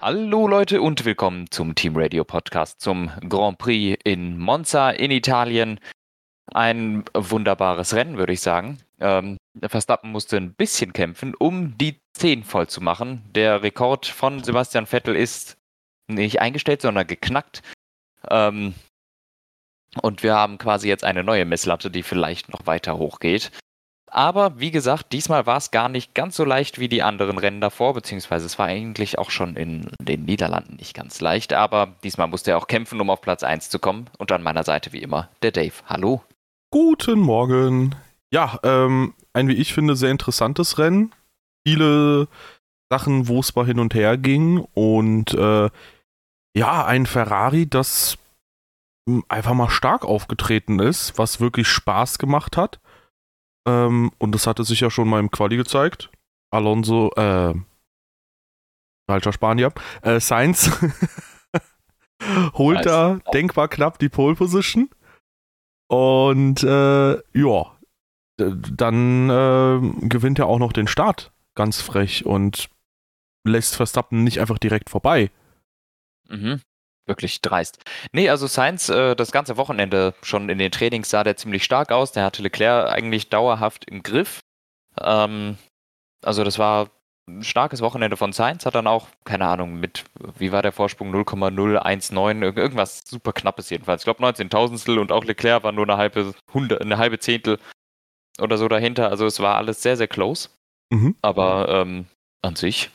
Hallo Leute und willkommen zum Team Radio Podcast zum Grand Prix in Monza in Italien. Ein wunderbares Rennen, würde ich sagen. Ähm, Verstappen musste ein bisschen kämpfen, um die 10 voll zu machen. Der Rekord von Sebastian Vettel ist nicht eingestellt, sondern geknackt. Ähm, und wir haben quasi jetzt eine neue Messlatte, die vielleicht noch weiter hochgeht. Aber wie gesagt, diesmal war es gar nicht ganz so leicht wie die anderen Rennen davor, beziehungsweise es war eigentlich auch schon in den Niederlanden nicht ganz leicht. Aber diesmal musste er auch kämpfen, um auf Platz 1 zu kommen. Und an meiner Seite wie immer der Dave. Hallo. Guten Morgen. Ja, ähm, ein wie ich finde sehr interessantes Rennen. Viele Sachen, wo es mal hin und her ging. Und äh, ja, ein Ferrari, das einfach mal stark aufgetreten ist, was wirklich Spaß gemacht hat. Ähm, und das hatte sich ja schon mal im Quali gezeigt. Alonso, äh, falscher Spanier, äh, Sainz holt da denkbar knapp die Pole Position. Und äh, ja, dann äh, gewinnt er auch noch den Start ganz frech und lässt Verstappen nicht einfach direkt vorbei. Mhm wirklich dreist. Nee, also Sainz, äh, das ganze Wochenende schon in den Trainings sah der ziemlich stark aus. Der hatte Leclerc eigentlich dauerhaft im Griff. Ähm, also das war ein starkes Wochenende von Sainz. Hat dann auch, keine Ahnung, mit, wie war der Vorsprung? 0,019, irgendwas super knappes jedenfalls. Ich glaube 19 Tausendstel und auch Leclerc war nur eine halbe, Hunde, eine halbe Zehntel oder so dahinter. Also es war alles sehr, sehr close. Mhm. Aber ähm, an sich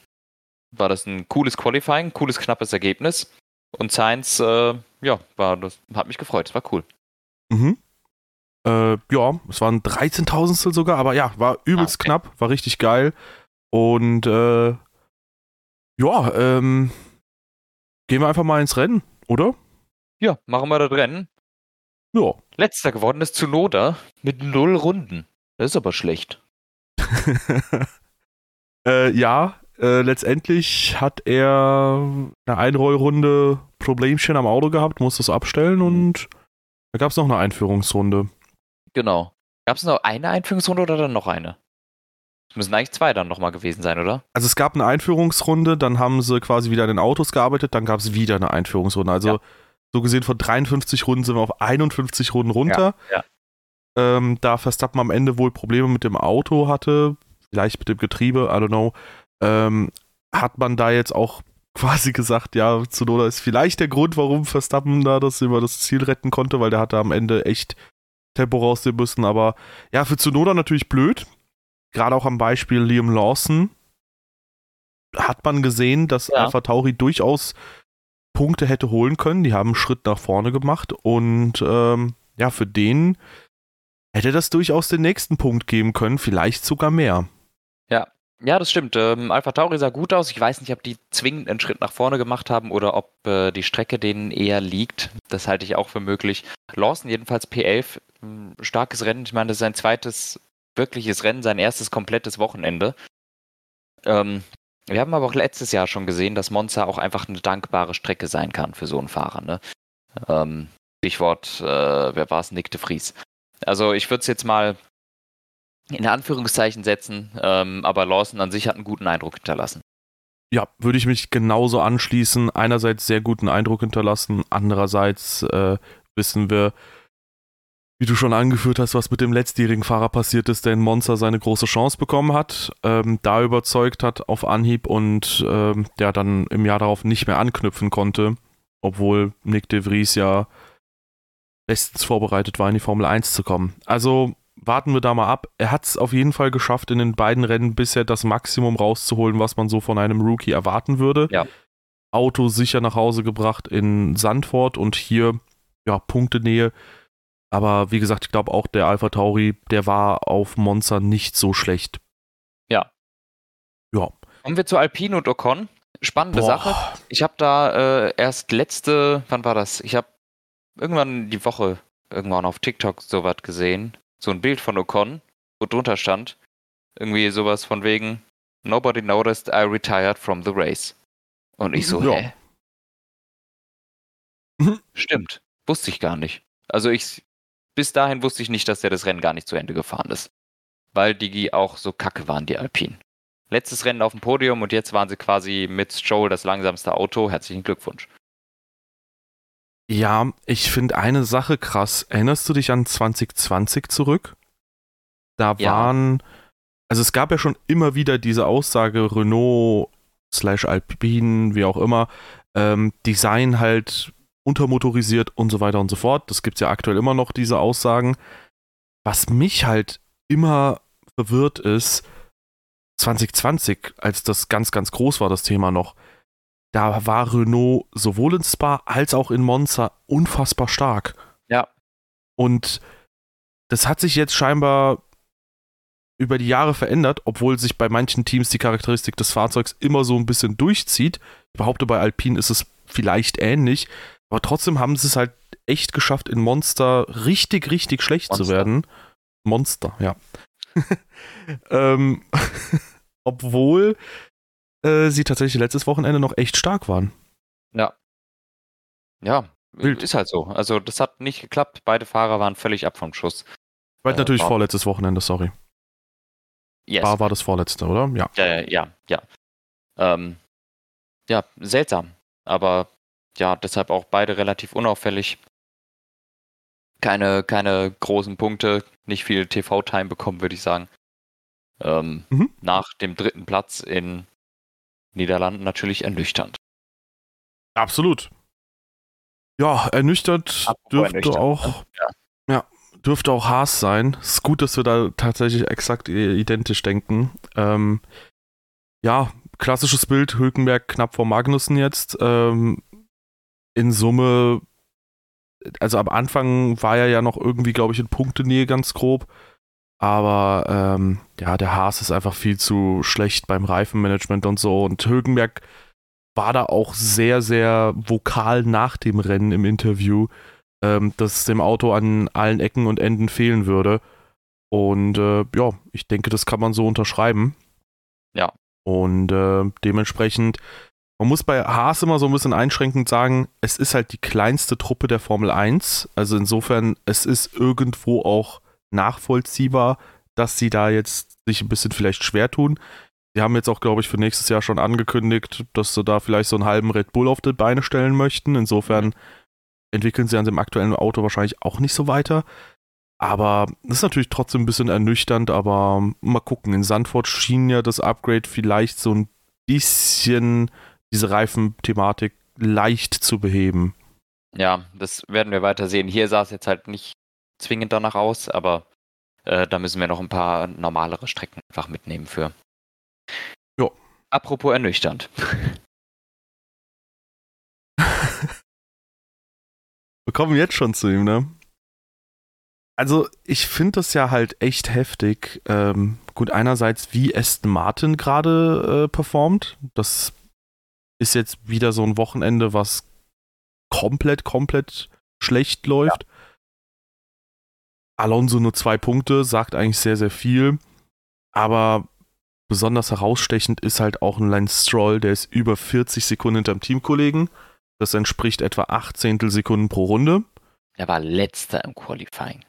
war das ein cooles Qualifying, cooles, knappes Ergebnis. Und Science, äh, ja, war, das hat mich gefreut, es war cool. Mhm. Äh, ja, es waren 13.000 sogar, aber ja, war übelst ah, okay. knapp, war richtig geil. Und äh, ja, ähm, gehen wir einfach mal ins Rennen, oder? Ja, machen wir das Rennen. Ja. Letzter geworden ist Zunoda mit null Runden. Das ist aber schlecht. äh, ja, äh, letztendlich hat er eine Einrollrunde Problemchen am Auto gehabt, musste es abstellen und da gab es noch eine Einführungsrunde. Genau. Gab es noch eine Einführungsrunde oder dann noch eine? Es müssen eigentlich zwei dann nochmal gewesen sein, oder? Also es gab eine Einführungsrunde, dann haben sie quasi wieder an den Autos gearbeitet, dann gab es wieder eine Einführungsrunde. Also ja. so gesehen von 53 Runden sind wir auf 51 Runden runter. Ja, ja. Ähm, da Verstappen am Ende wohl Probleme mit dem Auto hatte, vielleicht mit dem Getriebe, I don't know, ähm, hat man da jetzt auch quasi gesagt, ja, Zunoda ist vielleicht der Grund, warum Verstappen da das über das Ziel retten konnte, weil der hatte am Ende echt Tempo rausnehmen müssen. Aber ja, für Zunoda natürlich blöd. Gerade auch am Beispiel Liam Lawson hat man gesehen, dass ja. Alpha Tauri durchaus Punkte hätte holen können. Die haben einen Schritt nach vorne gemacht und ähm, ja, für den hätte das durchaus den nächsten Punkt geben können, vielleicht sogar mehr. Ja, das stimmt. Ähm, Alpha Tauri sah gut aus. Ich weiß nicht, ob die zwingend einen Schritt nach vorne gemacht haben oder ob äh, die Strecke denen eher liegt. Das halte ich auch für möglich. Lawson jedenfalls P11, hm, starkes Rennen. Ich meine, das ist sein zweites wirkliches Rennen, sein erstes komplettes Wochenende. Ähm, wir haben aber auch letztes Jahr schon gesehen, dass Monza auch einfach eine dankbare Strecke sein kann für so einen Fahrer. Ne? Ähm, Stichwort, äh, wer war es? Nick de Vries. Also ich würde es jetzt mal in Anführungszeichen setzen, ähm, aber Lawson an sich hat einen guten Eindruck hinterlassen. Ja, würde ich mich genauso anschließen. Einerseits sehr guten Eindruck hinterlassen, andererseits äh, wissen wir, wie du schon angeführt hast, was mit dem letztjährigen Fahrer passiert ist, der in Monza seine große Chance bekommen hat, ähm, da überzeugt hat auf Anhieb und ähm, der dann im Jahr darauf nicht mehr anknüpfen konnte, obwohl Nick de Vries ja bestens vorbereitet war, in die Formel 1 zu kommen. Also warten wir da mal ab. Er hat es auf jeden Fall geschafft, in den beiden Rennen bisher das Maximum rauszuholen, was man so von einem Rookie erwarten würde. Ja. Auto sicher nach Hause gebracht in Sandford und hier, ja, Punktenähe. Aber wie gesagt, ich glaube auch der Alpha Tauri, der war auf Monza nicht so schlecht. Ja. Ja. Kommen wir zu Alpine und Ocon. Spannende Boah. Sache. Ich habe da äh, erst letzte, wann war das? Ich habe irgendwann die Woche irgendwann auf TikTok sowas gesehen so ein Bild von Ocon, wo drunter stand, irgendwie sowas von wegen, Nobody noticed I retired from the race. Und ich so, ja. hä? Stimmt, wusste ich gar nicht. Also ich, bis dahin wusste ich nicht, dass der das Rennen gar nicht zu Ende gefahren ist. Weil die auch so kacke waren, die Alpinen. letztes Rennen auf dem Podium und jetzt waren sie quasi mit Stroll das langsamste Auto. Herzlichen Glückwunsch. Ja, ich finde eine Sache krass. Erinnerst du dich an 2020 zurück? Da ja. waren, also es gab ja schon immer wieder diese Aussage, Renault slash Alpine, wie auch immer, ähm, Design halt untermotorisiert und so weiter und so fort. Das gibt es ja aktuell immer noch, diese Aussagen. Was mich halt immer verwirrt ist, 2020, als das ganz, ganz groß war, das Thema noch, da war Renault sowohl in Spa als auch in Monza unfassbar stark. Ja. Und das hat sich jetzt scheinbar über die Jahre verändert, obwohl sich bei manchen Teams die Charakteristik des Fahrzeugs immer so ein bisschen durchzieht. Ich behaupte, bei Alpine ist es vielleicht ähnlich, aber trotzdem haben sie es halt echt geschafft, in Monster richtig, richtig schlecht Monster. zu werden. Monster, ja. ähm, obwohl äh, sie tatsächlich letztes Wochenende noch echt stark waren. Ja. Ja, Wild. ist halt so. Also das hat nicht geklappt. Beide Fahrer waren völlig ab vom Schuss. Weil äh, natürlich war vorletztes Wochenende, sorry. Yes. War, war das vorletzte, oder? Ja. Ja, ja, ja. Ähm, ja, seltsam. Aber ja, deshalb auch beide relativ unauffällig. Keine, keine großen Punkte, nicht viel TV-Time bekommen, würde ich sagen. Ähm, mhm. Nach dem dritten Platz in Niederlanden natürlich ernüchternd. Absolut. Ja, ernüchtert Apropos dürfte ernüchtert, auch. Ne? Ja. ja. dürfte auch Haas sein. Es ist gut, dass wir da tatsächlich exakt identisch denken. Ähm, ja, klassisches Bild, Hülkenberg knapp vor Magnussen jetzt. Ähm, in Summe, also am Anfang war er ja noch irgendwie, glaube ich, in Punktenähe ganz grob. Aber ähm, ja, der Haas ist einfach viel zu schlecht beim Reifenmanagement und so. Und Hülkenberg war da auch sehr, sehr vokal nach dem Rennen im Interview, ähm, dass dem Auto an allen Ecken und Enden fehlen würde. Und äh, ja, ich denke, das kann man so unterschreiben. Ja. Und äh, dementsprechend, man muss bei Haas immer so ein bisschen einschränkend sagen, es ist halt die kleinste Truppe der Formel 1. Also insofern, es ist irgendwo auch nachvollziehbar, dass sie da jetzt sich ein bisschen vielleicht schwer tun. Sie haben jetzt auch, glaube ich, für nächstes Jahr schon angekündigt, dass sie da vielleicht so einen halben Red Bull auf die Beine stellen möchten. Insofern entwickeln sie an dem aktuellen Auto wahrscheinlich auch nicht so weiter. Aber das ist natürlich trotzdem ein bisschen ernüchternd, aber mal gucken. In Sandford schien ja das Upgrade vielleicht so ein bisschen diese Reifenthematik leicht zu beheben. Ja, das werden wir weiter sehen. Hier sah es jetzt halt nicht zwingend danach aus, aber äh, da müssen wir noch ein paar normalere Strecken einfach mitnehmen für. Jo. Apropos ernüchternd. wir kommen jetzt schon zu ihm, ne? Also, ich finde das ja halt echt heftig. Ähm, gut, einerseits, wie Aston Martin gerade äh, performt. Das ist jetzt wieder so ein Wochenende, was komplett, komplett schlecht läuft. Ja. Alonso nur zwei Punkte, sagt eigentlich sehr, sehr viel. Aber besonders herausstechend ist halt auch ein Lance Stroll, der ist über 40 Sekunden hinterm Teamkollegen. Das entspricht etwa 8 Zehntelsekunden pro Runde. Er war letzter im Qualifying.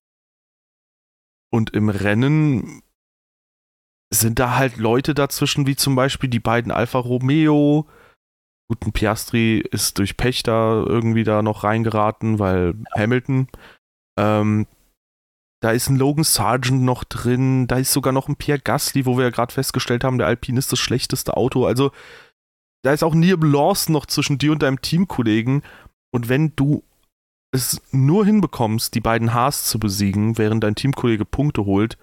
Und im Rennen sind da halt Leute dazwischen, wie zum Beispiel die beiden Alfa Romeo. Guten Piastri ist durch Pech da irgendwie da noch reingeraten, weil. Hamilton. Ähm, da ist ein Logan Sargent noch drin. Da ist sogar noch ein Pierre Gasly, wo wir ja gerade festgestellt haben, der Alpine ist das schlechteste Auto. Also da ist auch Neil Lawson noch zwischen dir und deinem Teamkollegen. Und wenn du es nur hinbekommst, die beiden Haas zu besiegen, während dein Teamkollege Punkte holt,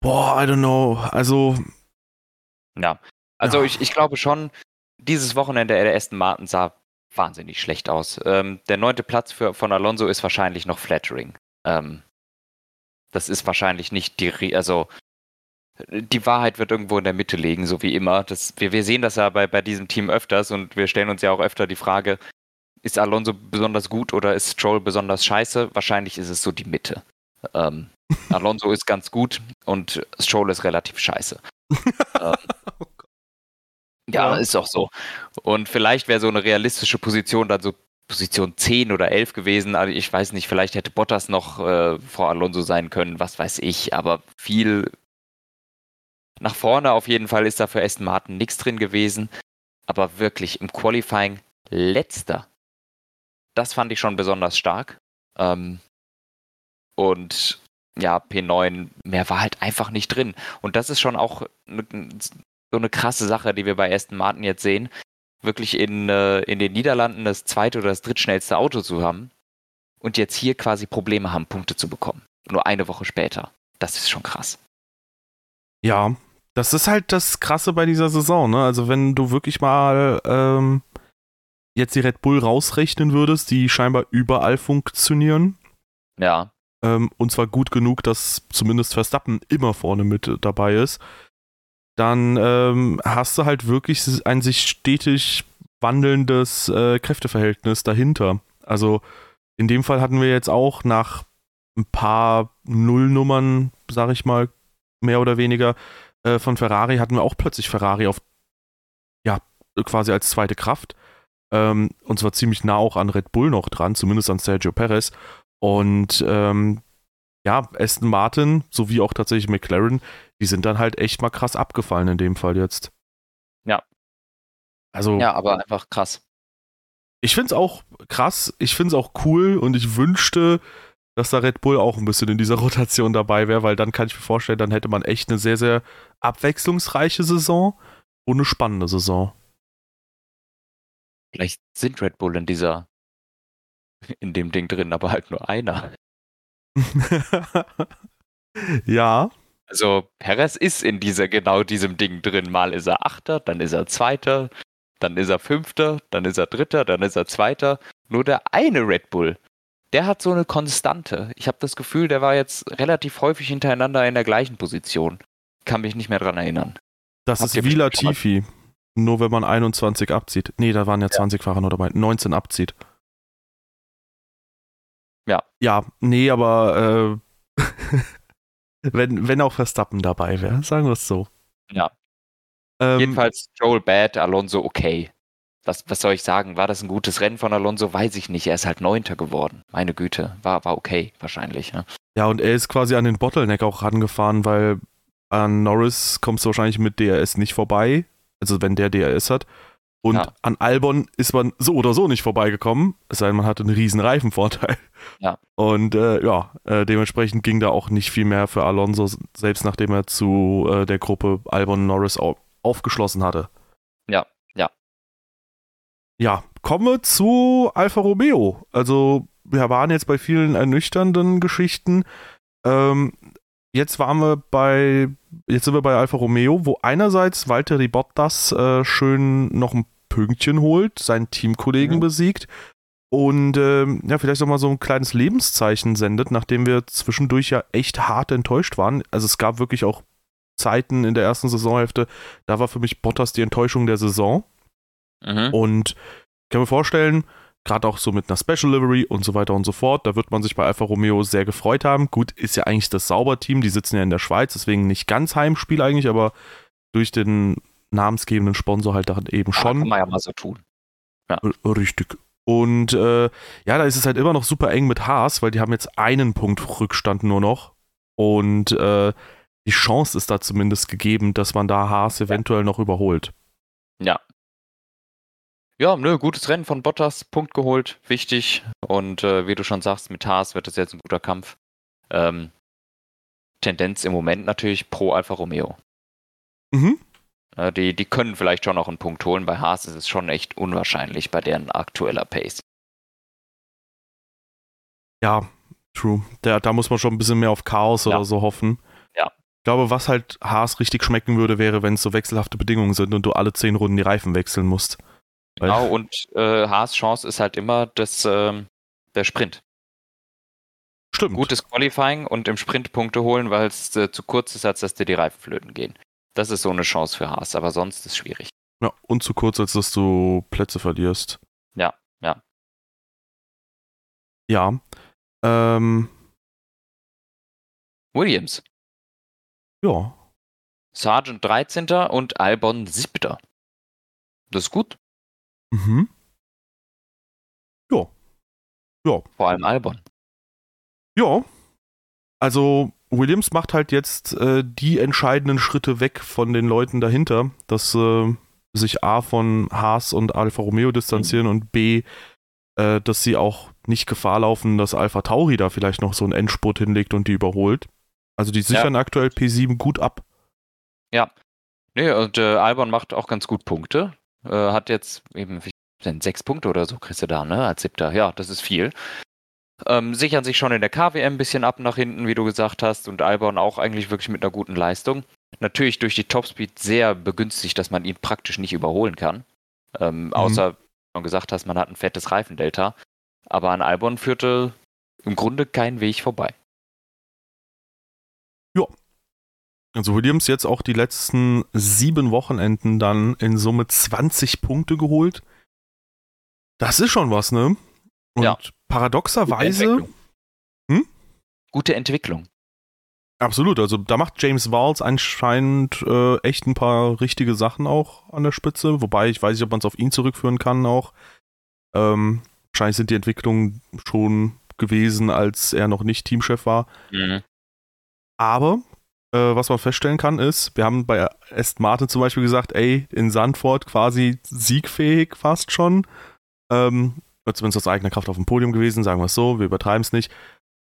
boah, I don't know. Also. Ja. Also ja. Ich, ich glaube schon, dieses Wochenende der Aston Martin sah wahnsinnig schlecht aus. Ähm, der neunte Platz für, von Alonso ist wahrscheinlich noch flattering. Ähm, das ist wahrscheinlich nicht die, also die Wahrheit wird irgendwo in der Mitte liegen, so wie immer. Das, wir, wir sehen das ja bei, bei diesem Team öfters und wir stellen uns ja auch öfter die Frage, ist Alonso besonders gut oder ist Stroll besonders scheiße? Wahrscheinlich ist es so die Mitte. Ähm, Alonso ist ganz gut und Stroll ist relativ scheiße. ähm, oh ja, ist auch so. Und vielleicht wäre so eine realistische Position dann so Position 10 oder 11 gewesen. Also ich weiß nicht, vielleicht hätte Bottas noch äh, vor Alonso sein können, was weiß ich, aber viel nach vorne auf jeden Fall ist da für Aston Martin nichts drin gewesen. Aber wirklich im Qualifying letzter. Das fand ich schon besonders stark. Ähm, und ja, P9, mehr war halt einfach nicht drin. Und das ist schon auch ne, so eine krasse Sache, die wir bei Aston Martin jetzt sehen. Wirklich in, äh, in den Niederlanden das zweite oder das drittschnellste Auto zu haben und jetzt hier quasi Probleme haben, Punkte zu bekommen. Nur eine Woche später. Das ist schon krass. Ja, das ist halt das Krasse bei dieser Saison, ne? Also wenn du wirklich mal ähm, jetzt die Red Bull rausrechnen würdest, die scheinbar überall funktionieren. Ja. Ähm, und zwar gut genug, dass zumindest Verstappen immer vorne mit dabei ist. Dann ähm, hast du halt wirklich ein sich stetig wandelndes äh, Kräfteverhältnis dahinter. Also in dem Fall hatten wir jetzt auch nach ein paar Nullnummern, sag ich mal, mehr oder weniger, äh, von Ferrari hatten wir auch plötzlich Ferrari auf, ja, quasi als zweite Kraft. Ähm, und zwar ziemlich nah auch an Red Bull noch dran, zumindest an Sergio Perez. Und ähm, ja, Aston Martin sowie auch tatsächlich McLaren, die sind dann halt echt mal krass abgefallen in dem Fall jetzt. Ja. Also. Ja, aber einfach krass. Ich finde es auch krass, ich finde es auch cool und ich wünschte, dass da Red Bull auch ein bisschen in dieser Rotation dabei wäre, weil dann kann ich mir vorstellen, dann hätte man echt eine sehr, sehr abwechslungsreiche Saison und eine spannende Saison. Vielleicht sind Red Bull in dieser, in dem Ding drin, aber halt nur einer. ja. Also Perez ist in dieser genau diesem Ding drin. Mal ist er Achter, dann ist er Zweiter, dann ist er Fünfter, dann ist er Dritter, dann ist er Zweiter. Nur der eine Red Bull, der hat so eine Konstante. Ich habe das Gefühl, der war jetzt relativ häufig hintereinander in der gleichen Position. Kann mich nicht mehr dran erinnern. Das Habt ist wie Latifi. Nur wenn man 21 abzieht. Nee, da waren ja, ja. 20 Fahrer nur dabei. 19 abzieht. Ja. Ja, nee, aber äh, wenn, wenn auch Verstappen dabei wäre, sagen wir es so. Ja. Ähm, Jedenfalls Joel bad, Alonso okay. Was, was soll ich sagen? War das ein gutes Rennen von Alonso? Weiß ich nicht. Er ist halt Neunter geworden. Meine Güte. War, war okay, wahrscheinlich. Ja. ja, und er ist quasi an den Bottleneck auch rangefahren, weil an Norris kommst du wahrscheinlich mit DRS nicht vorbei. Also wenn der DRS hat. Und ja. an Albon ist man so oder so nicht vorbeigekommen, es sei denn, man hatte einen riesen Reifenvorteil. Ja. Und äh, ja, äh, dementsprechend ging da auch nicht viel mehr für Alonso, selbst nachdem er zu äh, der Gruppe Albon Norris au aufgeschlossen hatte. Ja, ja. Ja, komme zu Alfa Romeo. Also, wir waren jetzt bei vielen ernüchternden Geschichten. Ähm, jetzt waren wir bei, jetzt sind wir bei Alfa Romeo, wo einerseits Walter Bottas äh, schön noch ein Pünktchen holt, seinen Teamkollegen mhm. besiegt und ähm, ja, vielleicht auch mal so ein kleines Lebenszeichen sendet, nachdem wir zwischendurch ja echt hart enttäuscht waren. Also es gab wirklich auch Zeiten in der ersten Saisonhälfte, da war für mich Bottas die Enttäuschung der Saison. Mhm. Und ich kann mir vorstellen, gerade auch so mit einer Special Livery und so weiter und so fort, da wird man sich bei Alfa Romeo sehr gefreut haben. Gut, ist ja eigentlich das Sauberteam, die sitzen ja in der Schweiz, deswegen nicht ganz Heimspiel eigentlich, aber durch den namensgebenden Sponsor halt dann eben schon. Ja, kann man ja mal so tun. Ja. Richtig. Und äh, ja, da ist es halt immer noch super eng mit Haas, weil die haben jetzt einen Punkt Rückstand nur noch. Und äh, die Chance ist da zumindest gegeben, dass man da Haas eventuell noch überholt. Ja. Ja, nö, gutes Rennen von Bottas, Punkt geholt, wichtig. Und äh, wie du schon sagst, mit Haas wird das jetzt ein guter Kampf. Ähm, Tendenz im Moment natürlich pro Alfa Romeo. Mhm. Äh, die, die können vielleicht schon noch einen Punkt holen. Bei Haas ist es schon echt unwahrscheinlich bei deren aktueller Pace. Ja, true. Da, da muss man schon ein bisschen mehr auf Chaos ja. oder so hoffen. Ich glaube, was halt Haas richtig schmecken würde, wäre, wenn es so wechselhafte Bedingungen sind und du alle zehn Runden die Reifen wechseln musst. Genau, und äh, Haas Chance ist halt immer das, äh, der Sprint. Stimmt. Gutes Qualifying und im Sprint Punkte holen, weil es äh, zu kurz ist, als dass dir die Reifen flöten gehen. Das ist so eine Chance für Haas, aber sonst ist es schwierig. Ja, und zu kurz, als dass du Plätze verlierst. Ja, ja. Ja. Ähm. Williams. Ja. Sergeant 13. und Albon 7. Das ist gut. Mhm. Ja. Ja. Vor allem Albon. Ja. Also, Williams macht halt jetzt äh, die entscheidenden Schritte weg von den Leuten dahinter, dass äh, sich A von Haas und Alfa Romeo distanzieren mhm. und B, äh, dass sie auch nicht Gefahr laufen, dass Alpha Tauri da vielleicht noch so einen Endspurt hinlegt und die überholt. Also die sichern ja. aktuell P7 gut ab. Ja. Nee, und äh, Albon macht auch ganz gut Punkte. Äh, hat jetzt eben sind sechs Punkte oder so kriegst du da, ne? Als siebter. Ja, das ist viel. Ähm, sichern sich schon in der KWM ein bisschen ab nach hinten, wie du gesagt hast, und Albon auch eigentlich wirklich mit einer guten Leistung. Natürlich durch die Topspeed sehr begünstigt, dass man ihn praktisch nicht überholen kann. Ähm, mhm. Außer, wie du gesagt hast, man hat ein fettes Reifendelta. Aber an Albon führte im Grunde kein Weg vorbei. Also Williams jetzt auch die letzten sieben Wochenenden dann in Summe 20 Punkte geholt. Das ist schon was, ne? Und ja. paradoxerweise. Gute Entwicklung. Hm? Gute Entwicklung. Absolut, also da macht James Walls anscheinend äh, echt ein paar richtige Sachen auch an der Spitze, wobei ich weiß nicht, ob man es auf ihn zurückführen kann auch. Ähm, wahrscheinlich sind die Entwicklungen schon gewesen, als er noch nicht Teamchef war. Mhm. Aber äh, was man feststellen kann, ist, wir haben bei Aston Martin zum Beispiel gesagt, ey, in Sandford quasi siegfähig fast schon. Ähm, zumindest aus eigener Kraft auf dem Podium gewesen, sagen wir es so, wir übertreiben es nicht.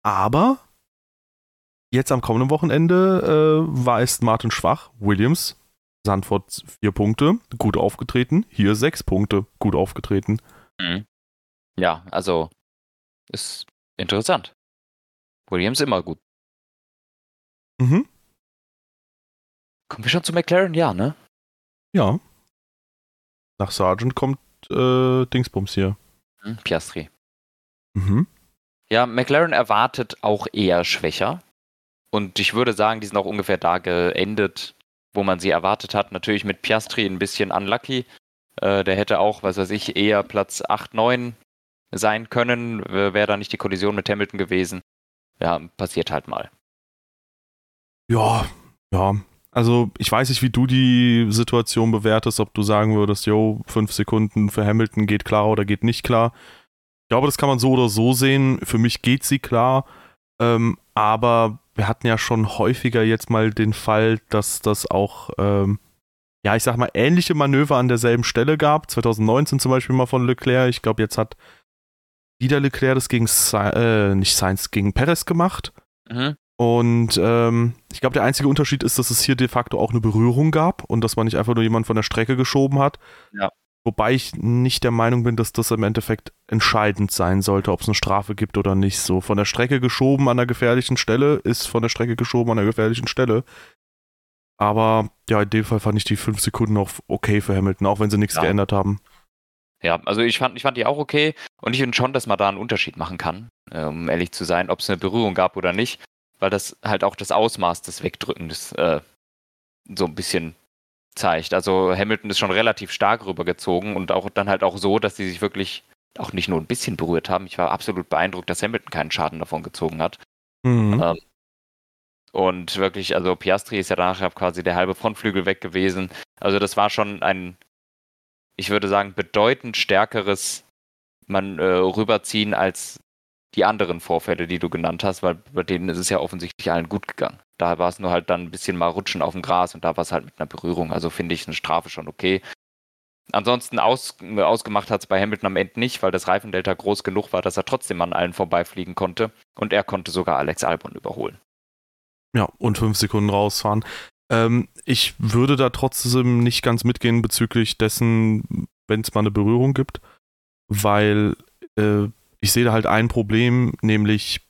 Aber jetzt am kommenden Wochenende äh, war es Martin schwach. Williams, Sandford vier Punkte, gut aufgetreten. Hier sechs Punkte, gut aufgetreten. Mhm. Ja, also ist interessant. Williams immer gut. Mhm. Kommen wir schon zu McLaren? Ja, ne? Ja. Nach Sargent kommt äh, Dingsbums hier. Mhm, Piastri. Mhm. Ja, McLaren erwartet auch eher schwächer. Und ich würde sagen, die sind auch ungefähr da geendet, wo man sie erwartet hat. Natürlich mit Piastri ein bisschen unlucky. Äh, der hätte auch, was weiß ich, eher Platz 8, 9 sein können. Wäre da nicht die Kollision mit Hamilton gewesen. Ja, passiert halt mal. Ja, ja. Also ich weiß nicht, wie du die Situation bewertest, ob du sagen würdest, jo, fünf Sekunden für Hamilton geht klar oder geht nicht klar. Ich glaube, das kann man so oder so sehen. Für mich geht sie klar. Ähm, aber wir hatten ja schon häufiger jetzt mal den Fall, dass das auch, ähm, ja, ich sag mal, ähnliche Manöver an derselben Stelle gab. 2019 zum Beispiel mal von Leclerc. Ich glaube, jetzt hat wieder Leclerc das gegen, äh, nicht Sainz, gegen Perez gemacht. Mhm. Und ähm, ich glaube, der einzige Unterschied ist, dass es hier de facto auch eine Berührung gab und dass man nicht einfach nur jemanden von der Strecke geschoben hat. Ja. Wobei ich nicht der Meinung bin, dass das im Endeffekt entscheidend sein sollte, ob es eine Strafe gibt oder nicht. So von der Strecke geschoben an der gefährlichen Stelle ist von der Strecke geschoben an der gefährlichen Stelle. Aber ja, in dem Fall fand ich die fünf Sekunden auch okay für Hamilton, auch wenn sie nichts ja. geändert haben. Ja, also ich fand, ich fand die auch okay und ich finde schon, dass man da einen Unterschied machen kann, äh, um ehrlich zu sein, ob es eine Berührung gab oder nicht, weil das halt auch das Ausmaß des Wegdrückens äh, so ein bisschen zeigt. Also Hamilton ist schon relativ stark rübergezogen und auch dann halt auch so, dass sie sich wirklich auch nicht nur ein bisschen berührt haben. Ich war absolut beeindruckt, dass Hamilton keinen Schaden davon gezogen hat. Mhm. Ähm, und wirklich, also Piastri ist ja danach quasi der halbe Frontflügel weg gewesen. Also das war schon ein, ich würde sagen, bedeutend stärkeres man äh, rüberziehen als die anderen Vorfälle, die du genannt hast, weil bei denen ist es ja offensichtlich allen gut gegangen. Da war es nur halt dann ein bisschen mal rutschen auf dem Gras und da war es halt mit einer Berührung. Also finde ich eine Strafe schon okay. Ansonsten aus, ausgemacht hat es bei Hamilton am Ende nicht, weil das Reifendelta groß genug war, dass er trotzdem an allen vorbeifliegen konnte. Und er konnte sogar Alex Albon überholen. Ja, und fünf Sekunden rausfahren. Ähm, ich würde da trotzdem nicht ganz mitgehen bezüglich dessen, wenn es mal eine Berührung gibt, weil äh, ich sehe da halt ein Problem, nämlich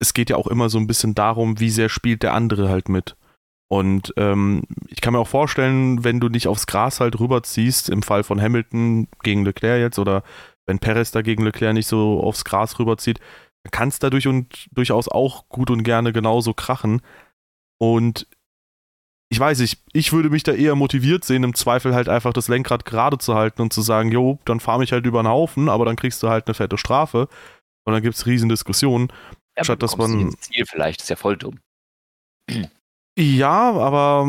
es geht ja auch immer so ein bisschen darum, wie sehr spielt der andere halt mit. Und ähm, ich kann mir auch vorstellen, wenn du nicht aufs Gras halt rüberziehst, im Fall von Hamilton gegen Leclerc jetzt oder wenn Perez da gegen Leclerc nicht so aufs Gras rüberzieht, kann es dadurch und durchaus auch gut und gerne genauso krachen. Und ich weiß nicht, ich würde mich da eher motiviert sehen, im Zweifel halt einfach das Lenkrad gerade zu halten und zu sagen, jo, dann fahr mich halt über den Haufen, aber dann kriegst du halt eine fette Strafe. Und dann gibt es riesen Diskussionen. Ja, statt dass man. Ziel vielleicht, ist ja voll dumm. Ja, aber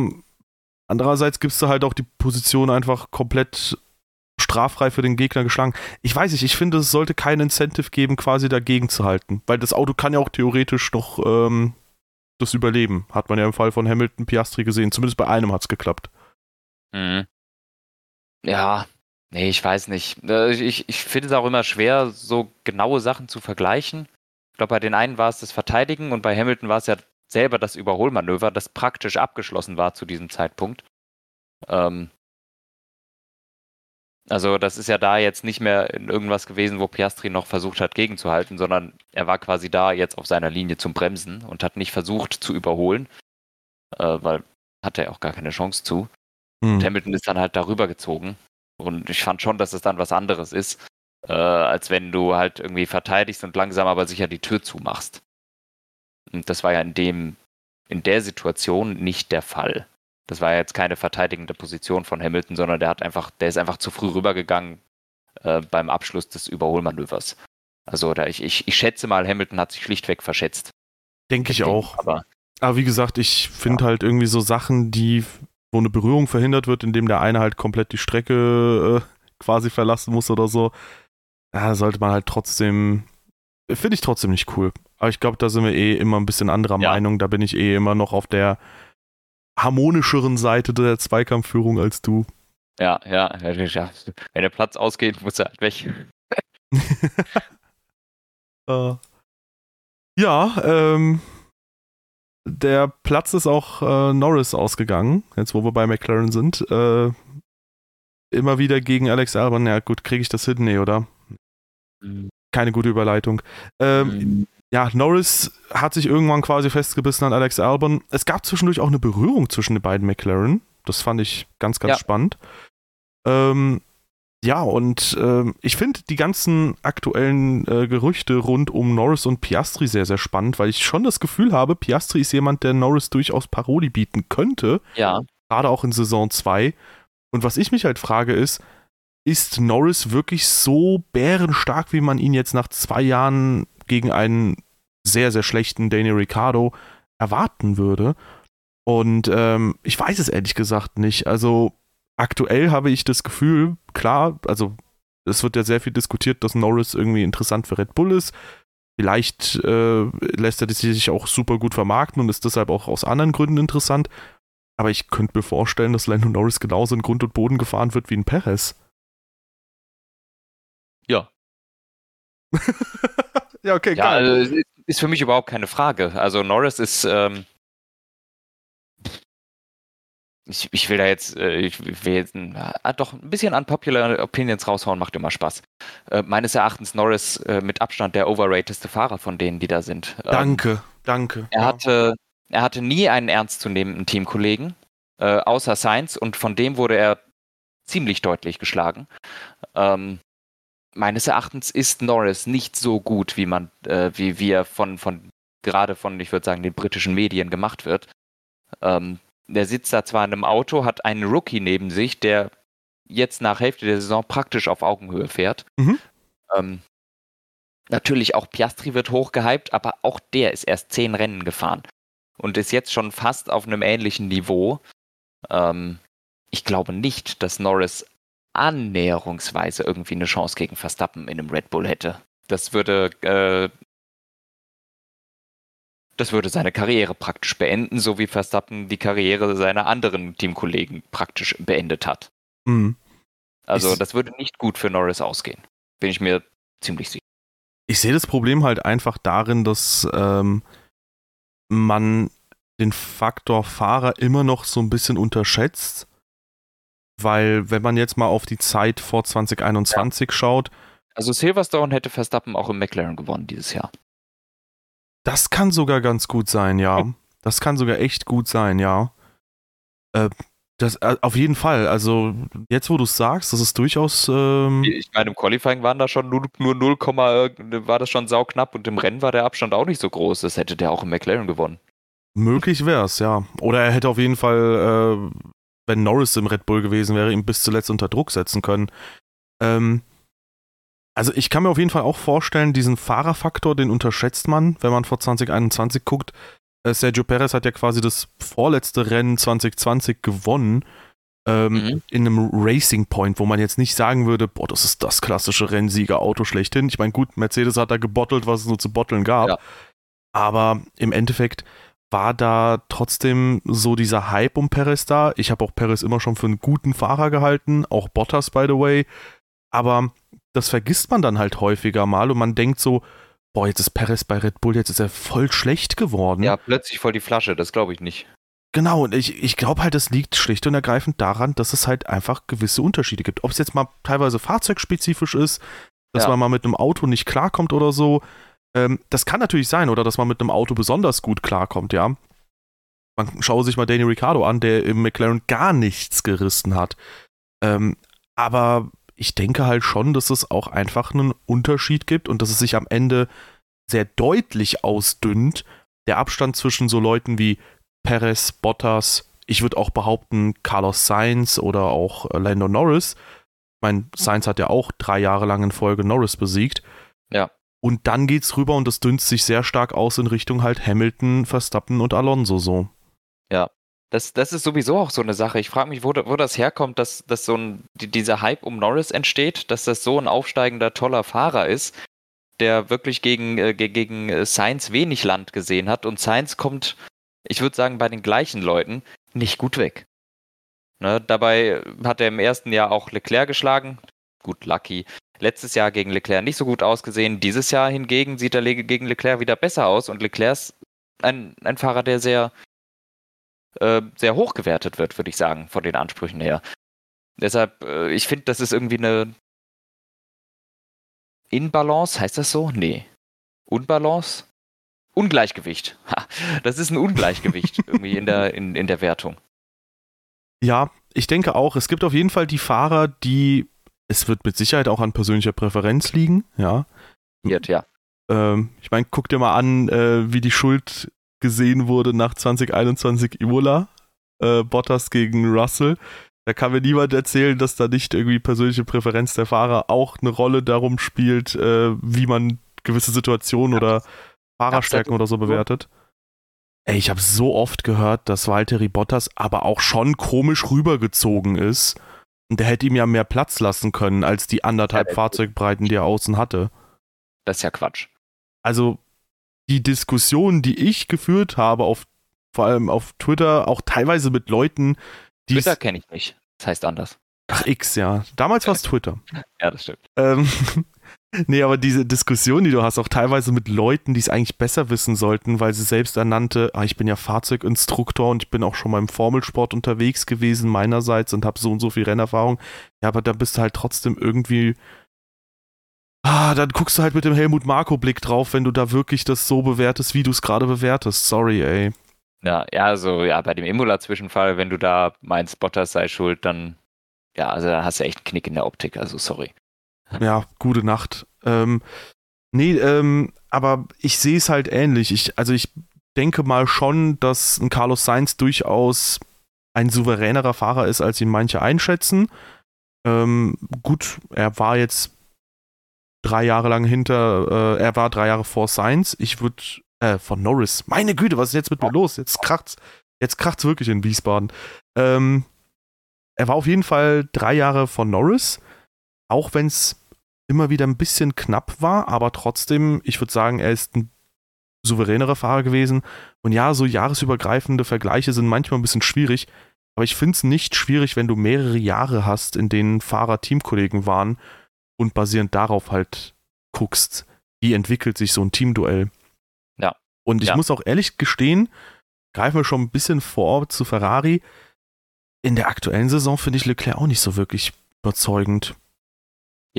andererseits gibt es da halt auch die Position einfach komplett straffrei für den Gegner geschlagen. Ich weiß nicht, ich finde, es sollte kein Incentive geben, quasi dagegen zu halten. Weil das Auto kann ja auch theoretisch noch ähm, das Überleben. Hat man ja im Fall von Hamilton Piastri gesehen. Zumindest bei einem hat es geklappt. Mhm. Ja, nee, ich weiß nicht. Äh, ich, ich finde es auch immer schwer, so genaue Sachen zu vergleichen. Ich glaube, bei den einen war es das Verteidigen und bei Hamilton war es ja selber das Überholmanöver, das praktisch abgeschlossen war zu diesem Zeitpunkt. Ähm, also das ist ja da jetzt nicht mehr in irgendwas gewesen, wo Piastri noch versucht hat gegenzuhalten, sondern er war quasi da jetzt auf seiner Linie zum Bremsen und hat nicht versucht zu überholen, äh, weil hatte er auch gar keine Chance zu. Hm. Und Hamilton ist dann halt darüber gezogen und ich fand schon, dass es dann was anderes ist, äh, als wenn du halt irgendwie verteidigst und langsam aber sicher die Tür zumachst. Und das war ja in dem, in der Situation nicht der Fall. Das war ja jetzt keine verteidigende Position von Hamilton, sondern der hat einfach, der ist einfach zu früh rübergegangen äh, beim Abschluss des Überholmanövers. Also da ich, ich, ich schätze mal, Hamilton hat sich schlichtweg verschätzt. Denke ich auch. Aber, aber wie gesagt, ich finde ja. halt irgendwie so Sachen, die, wo eine Berührung verhindert wird, indem der eine halt komplett die Strecke äh, quasi verlassen muss oder so, da sollte man halt trotzdem, finde ich trotzdem nicht cool. Aber ich glaube, da sind wir eh immer ein bisschen anderer ja. Meinung. Da bin ich eh immer noch auf der harmonischeren Seite der Zweikampfführung als du. Ja, ja, wenn der Platz ausgeht, muss er halt weg. uh, ja, ähm, der Platz ist auch äh, Norris ausgegangen, jetzt wo wir bei McLaren sind. Äh, immer wieder gegen Alex Albon. Ja, gut, kriege ich das hin? Nee, oder? Mhm. Keine gute Überleitung. Ähm, mhm ja, Norris hat sich irgendwann quasi festgebissen an Alex Albon. Es gab zwischendurch auch eine Berührung zwischen den beiden McLaren. Das fand ich ganz, ganz ja. spannend. Ähm, ja, und äh, ich finde die ganzen aktuellen äh, Gerüchte rund um Norris und Piastri sehr, sehr spannend, weil ich schon das Gefühl habe, Piastri ist jemand, der Norris durchaus Paroli bieten könnte. Ja. Gerade auch in Saison 2. Und was ich mich halt frage ist, ist Norris wirklich so bärenstark, wie man ihn jetzt nach zwei Jahren gegen einen sehr, sehr schlechten Daniel Ricciardo erwarten würde. Und ähm, ich weiß es ehrlich gesagt nicht. Also aktuell habe ich das Gefühl, klar, also es wird ja sehr viel diskutiert, dass Norris irgendwie interessant für Red Bull ist. Vielleicht äh, lässt er sich auch super gut vermarkten und ist deshalb auch aus anderen Gründen interessant. Aber ich könnte mir vorstellen, dass Lando Norris genauso in Grund und Boden gefahren wird wie ein Perez. Ja. Ja, okay, ja, geil. Also, ist für mich überhaupt keine Frage. Also Norris ist, ähm, ich, ich will da jetzt, äh, ich will jetzt äh, doch ein bisschen unpopular Opinions raushauen, macht immer Spaß. Äh, meines Erachtens Norris äh, mit Abstand der overratedste Fahrer von denen, die da sind. Ähm, danke, danke. Er ja. hatte, er hatte nie einen ernstzunehmenden Teamkollegen, äh, außer Sainz, und von dem wurde er ziemlich deutlich geschlagen. Ähm, meines Erachtens ist Norris nicht so gut, wie man, äh, wie, er von, von, gerade von, ich würde sagen, den britischen Medien gemacht wird. Ähm, der sitzt da zwar in einem Auto, hat einen Rookie neben sich, der jetzt nach Hälfte der Saison praktisch auf Augenhöhe fährt. Mhm. Ähm, natürlich auch Piastri wird hochgehypt, aber auch der ist erst zehn Rennen gefahren und ist jetzt schon fast auf einem ähnlichen Niveau. Ähm, ich glaube nicht, dass Norris annäherungsweise irgendwie eine Chance gegen Verstappen in einem Red Bull hätte. Das würde, äh, das würde seine Karriere praktisch beenden, so wie Verstappen die Karriere seiner anderen Teamkollegen praktisch beendet hat. Mhm. Also ich das würde nicht gut für Norris ausgehen. Bin ich mir ziemlich sicher. Ich sehe das Problem halt einfach darin, dass ähm, man den Faktor Fahrer immer noch so ein bisschen unterschätzt weil, wenn man jetzt mal auf die Zeit vor 2021 ja. schaut. Also Silverstone hätte Verstappen auch im McLaren gewonnen dieses Jahr. Das kann sogar ganz gut sein, ja. Das kann sogar echt gut sein, ja. Äh, das, äh, auf jeden Fall. Also, jetzt, wo du es sagst, das ist durchaus. Ähm ich meine, im Qualifying waren da schon nur, nur 0, war das schon sauknapp und im Rennen war der Abstand auch nicht so groß. Das hätte der auch im McLaren gewonnen. Möglich wäre es, ja. Oder er hätte auf jeden Fall äh, wenn Norris im Red Bull gewesen wäre, ihn bis zuletzt unter Druck setzen können. Ähm, also ich kann mir auf jeden Fall auch vorstellen, diesen Fahrerfaktor, den unterschätzt man, wenn man vor 2021 guckt. Äh, Sergio Perez hat ja quasi das vorletzte Rennen 2020 gewonnen. Ähm, mhm. In einem Racing Point, wo man jetzt nicht sagen würde, boah, das ist das klassische Rennsieger-Auto schlechthin. Ich meine, gut, Mercedes hat da gebottelt, was es nur zu botteln gab. Ja. Aber im Endeffekt war da trotzdem so dieser Hype um Perez da. Ich habe auch Perez immer schon für einen guten Fahrer gehalten, auch Bottas, by the way. Aber das vergisst man dann halt häufiger mal und man denkt so, boah, jetzt ist Perez bei Red Bull, jetzt ist er voll schlecht geworden. Ja, plötzlich voll die Flasche, das glaube ich nicht. Genau, und ich, ich glaube halt, das liegt schlicht und ergreifend daran, dass es halt einfach gewisse Unterschiede gibt. Ob es jetzt mal teilweise fahrzeugspezifisch ist, dass ja. man mal mit einem Auto nicht klarkommt oder so, ähm, das kann natürlich sein, oder dass man mit einem Auto besonders gut klarkommt, ja. Man schaue sich mal Danny Ricciardo an, der im McLaren gar nichts gerissen hat. Ähm, aber ich denke halt schon, dass es auch einfach einen Unterschied gibt und dass es sich am Ende sehr deutlich ausdünnt, der Abstand zwischen so Leuten wie Perez, Bottas, ich würde auch behaupten, Carlos Sainz oder auch Lando Norris. Ich meine, Sainz hat ja auch drei Jahre lang in Folge Norris besiegt. Ja. Und dann geht's rüber und das dünnt sich sehr stark aus in Richtung halt Hamilton, Verstappen und Alonso so. Ja. Das, das ist sowieso auch so eine Sache. Ich frage mich, wo, wo das herkommt, dass, dass so ein, dieser Hype um Norris entsteht, dass das so ein aufsteigender, toller Fahrer ist, der wirklich gegen, äh, gegen äh, Sainz wenig Land gesehen hat. Und Sainz kommt, ich würde sagen, bei den gleichen Leuten nicht gut weg. Ne, dabei hat er im ersten Jahr auch Leclerc geschlagen. Gut, Lucky letztes Jahr gegen Leclerc nicht so gut ausgesehen. Dieses Jahr hingegen sieht er gegen Leclerc wieder besser aus und Leclerc ist ein, ein Fahrer, der sehr, äh, sehr hoch gewertet wird, würde ich sagen, von den Ansprüchen her. Deshalb, äh, ich finde, das ist irgendwie eine Inbalance, heißt das so? Nee. Unbalance? Ungleichgewicht. Ha, das ist ein Ungleichgewicht irgendwie in der, in, in der Wertung. Ja, ich denke auch. Es gibt auf jeden Fall die Fahrer, die es wird mit Sicherheit auch an persönlicher Präferenz liegen, ja. Wird, ja. Ähm, ich meine, guck dir mal an, äh, wie die Schuld gesehen wurde nach 2021 Imola. Äh, Bottas gegen Russell. Da kann mir niemand erzählen, dass da nicht irgendwie persönliche Präferenz der Fahrer auch eine Rolle darum spielt, äh, wie man gewisse Situationen oder Fahrerstärken oder so bewertet. Ey, ich habe so oft gehört, dass Valtteri Bottas aber auch schon komisch rübergezogen ist und der hätte ihm ja mehr Platz lassen können als die anderthalb ja, Fahrzeugbreiten, die er außen hatte. Das ist ja Quatsch. Also die Diskussion, die ich geführt habe, auf, vor allem auf Twitter, auch teilweise mit Leuten, die. Twitter kenne ich nicht. Das heißt anders. Ach, X, ja. Damals war es Twitter. ja, das stimmt. Ähm, Nee, aber diese Diskussion, die du hast, auch teilweise mit Leuten, die es eigentlich besser wissen sollten, weil sie selbst ernannte, ah, ich bin ja Fahrzeuginstruktor und ich bin auch schon mal im Formelsport unterwegs gewesen meinerseits und habe so und so viel Rennerfahrung. Ja, aber da bist du halt trotzdem irgendwie Ah, dann guckst du halt mit dem Helmut Marko-Blick drauf, wenn du da wirklich das so bewertest, wie du es gerade bewertest. Sorry, ey. Ja, ja, also ja, bei dem Imola-Zwischenfall, wenn du da meinst, Bottas sei schuld, dann ja, also da hast du echt einen Knick in der Optik, also sorry ja, gute Nacht. Ähm, nee, ähm, aber ich sehe es halt ähnlich. Ich, also ich denke mal schon, dass ein Carlos Sainz durchaus ein souveränerer Fahrer ist, als ihn manche einschätzen. Ähm, gut, er war jetzt drei Jahre lang hinter, äh, er war drei Jahre vor Sainz. Ich würde, äh, von Norris. Meine Güte, was ist jetzt mit mir los? Jetzt kracht's, jetzt kracht's wirklich in Wiesbaden. Ähm, er war auf jeden Fall drei Jahre von Norris, auch wenn es immer wieder ein bisschen knapp war, aber trotzdem, ich würde sagen, er ist ein souveränerer Fahrer gewesen. Und ja, so jahresübergreifende Vergleiche sind manchmal ein bisschen schwierig, aber ich finde es nicht schwierig, wenn du mehrere Jahre hast, in denen Fahrer Teamkollegen waren und basierend darauf halt guckst, wie entwickelt sich so ein Teamduell. Ja. Und ich ja. muss auch ehrlich gestehen, greifen wir schon ein bisschen vor zu Ferrari. In der aktuellen Saison finde ich Leclerc auch nicht so wirklich überzeugend.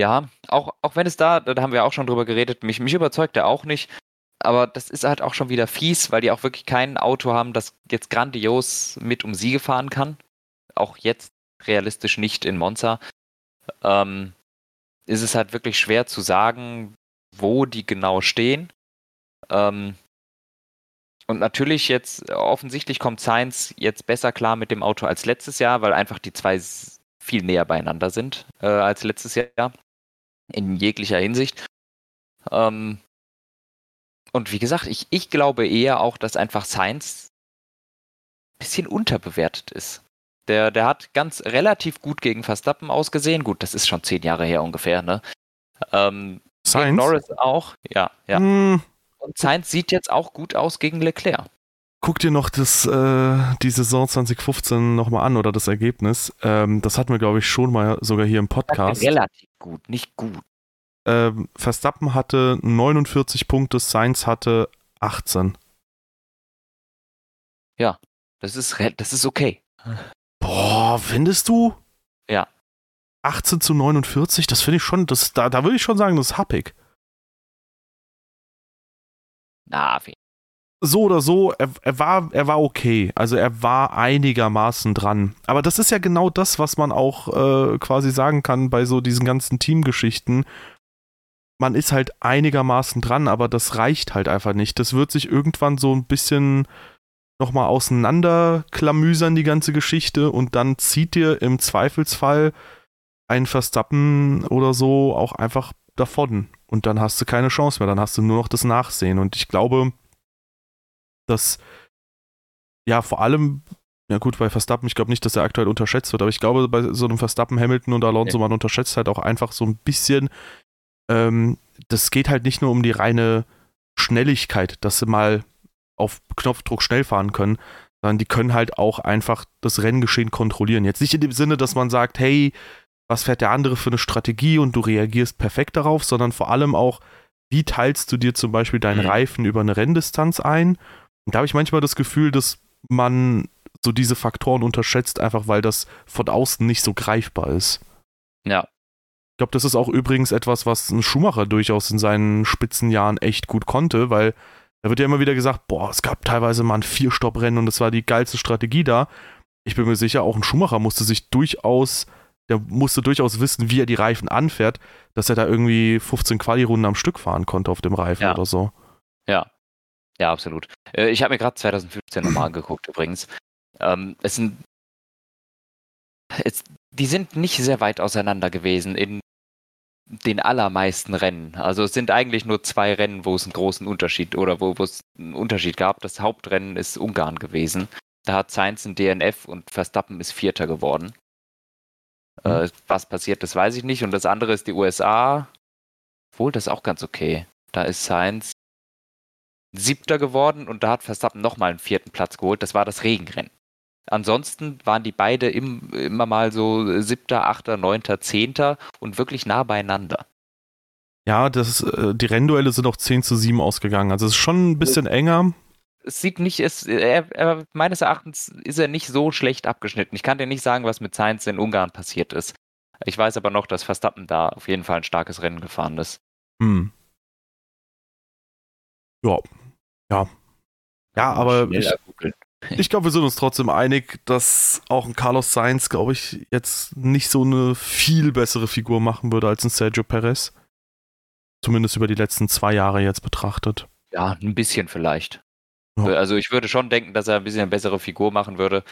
Ja, auch, auch wenn es da, da haben wir auch schon drüber geredet, mich, mich überzeugt er auch nicht. Aber das ist halt auch schon wieder fies, weil die auch wirklich kein Auto haben, das jetzt grandios mit um Siege fahren kann. Auch jetzt realistisch nicht in Monza. Ähm, ist es halt wirklich schwer zu sagen, wo die genau stehen. Ähm, und natürlich jetzt, offensichtlich kommt Sainz jetzt besser klar mit dem Auto als letztes Jahr, weil einfach die zwei viel näher beieinander sind äh, als letztes Jahr. In jeglicher Hinsicht. Ähm, und wie gesagt, ich, ich glaube eher auch, dass einfach Science ein bisschen unterbewertet ist. Der, der hat ganz relativ gut gegen Verstappen ausgesehen. Gut, das ist schon zehn Jahre her ungefähr, ne? Ähm, Sainz? Norris auch, ja, ja. Mm. Und Sainz sieht jetzt auch gut aus gegen Leclerc. guck dir noch das, äh, die Saison 2015 nochmal an oder das Ergebnis. Ähm, das hatten wir, glaube ich, schon mal sogar hier im Podcast. Relativ gut, nicht gut. Ähm, Verstappen hatte 49 Punkte, Sainz hatte 18. Ja, das ist, das ist okay. Boah, findest du? Ja. 18 zu 49, das finde ich schon, das, da, da würde ich schon sagen, das ist happig. Na, so oder so, er, er, war, er war okay. Also er war einigermaßen dran. Aber das ist ja genau das, was man auch äh, quasi sagen kann bei so diesen ganzen Teamgeschichten. Man ist halt einigermaßen dran, aber das reicht halt einfach nicht. Das wird sich irgendwann so ein bisschen nochmal auseinanderklamüsern, die ganze Geschichte, und dann zieht dir im Zweifelsfall ein Verstappen oder so auch einfach davon. Und dann hast du keine Chance mehr, dann hast du nur noch das Nachsehen. Und ich glaube, dass ja vor allem, ja gut, bei Verstappen, ich glaube nicht, dass er aktuell unterschätzt wird, aber ich glaube, bei so einem Verstappen, Hamilton und Alonso, okay. man unterschätzt halt auch einfach so ein bisschen, ähm, das geht halt nicht nur um die reine Schnelligkeit, dass sie mal auf Knopfdruck schnell fahren können, sondern die können halt auch einfach das Renngeschehen kontrollieren. Jetzt nicht in dem Sinne, dass man sagt, hey, was fährt der andere für eine Strategie und du reagierst perfekt darauf, sondern vor allem auch, wie teilst du dir zum Beispiel deinen mhm. Reifen über eine Renndistanz ein da habe ich manchmal das Gefühl, dass man so diese Faktoren unterschätzt, einfach weil das von außen nicht so greifbar ist. Ja. Ich glaube, das ist auch übrigens etwas, was ein Schumacher durchaus in seinen Spitzenjahren echt gut konnte, weil da wird ja immer wieder gesagt, boah, es gab teilweise mal ein Vier-Stopp-Rennen und das war die geilste Strategie da. Ich bin mir sicher, auch ein Schumacher musste sich durchaus, der musste durchaus wissen, wie er die Reifen anfährt, dass er da irgendwie 15 Quali-Runden am Stück fahren konnte auf dem Reifen ja. oder so. Ja, ja, absolut. Äh, ich habe mir gerade 2015 nochmal angeguckt übrigens. Ähm, es sind, es, die sind nicht sehr weit auseinander gewesen in den allermeisten Rennen. Also es sind eigentlich nur zwei Rennen, wo es einen großen Unterschied oder wo, wo es einen Unterschied gab. Das Hauptrennen ist Ungarn gewesen. Da hat Sainz ein DNF und Verstappen ist Vierter geworden. Mhm. Äh, was passiert, das weiß ich nicht. Und das andere ist die USA. Obwohl, das ist auch ganz okay. Da ist Sainz Siebter geworden und da hat Verstappen nochmal einen vierten Platz geholt. Das war das Regenrennen. Ansonsten waren die beide im, immer mal so siebter, achter, neunter, zehnter und wirklich nah beieinander. Ja, das, äh, die Rennduelle sind auch 10 zu 7 ausgegangen. Also es ist schon ein bisschen es, enger. Es sieht nicht, es, er, er, meines Erachtens ist er nicht so schlecht abgeschnitten. Ich kann dir nicht sagen, was mit Sainz in Ungarn passiert ist. Ich weiß aber noch, dass Verstappen da auf jeden Fall ein starkes Rennen gefahren ist. Hm. Ja, ja. Ja, aber ich, ich glaube, wir sind uns trotzdem einig, dass auch ein Carlos Sainz, glaube ich, jetzt nicht so eine viel bessere Figur machen würde als ein Sergio Perez. Zumindest über die letzten zwei Jahre jetzt betrachtet. Ja, ein bisschen vielleicht. Ja. Also ich würde schon denken, dass er ein bisschen eine bessere Figur machen würde.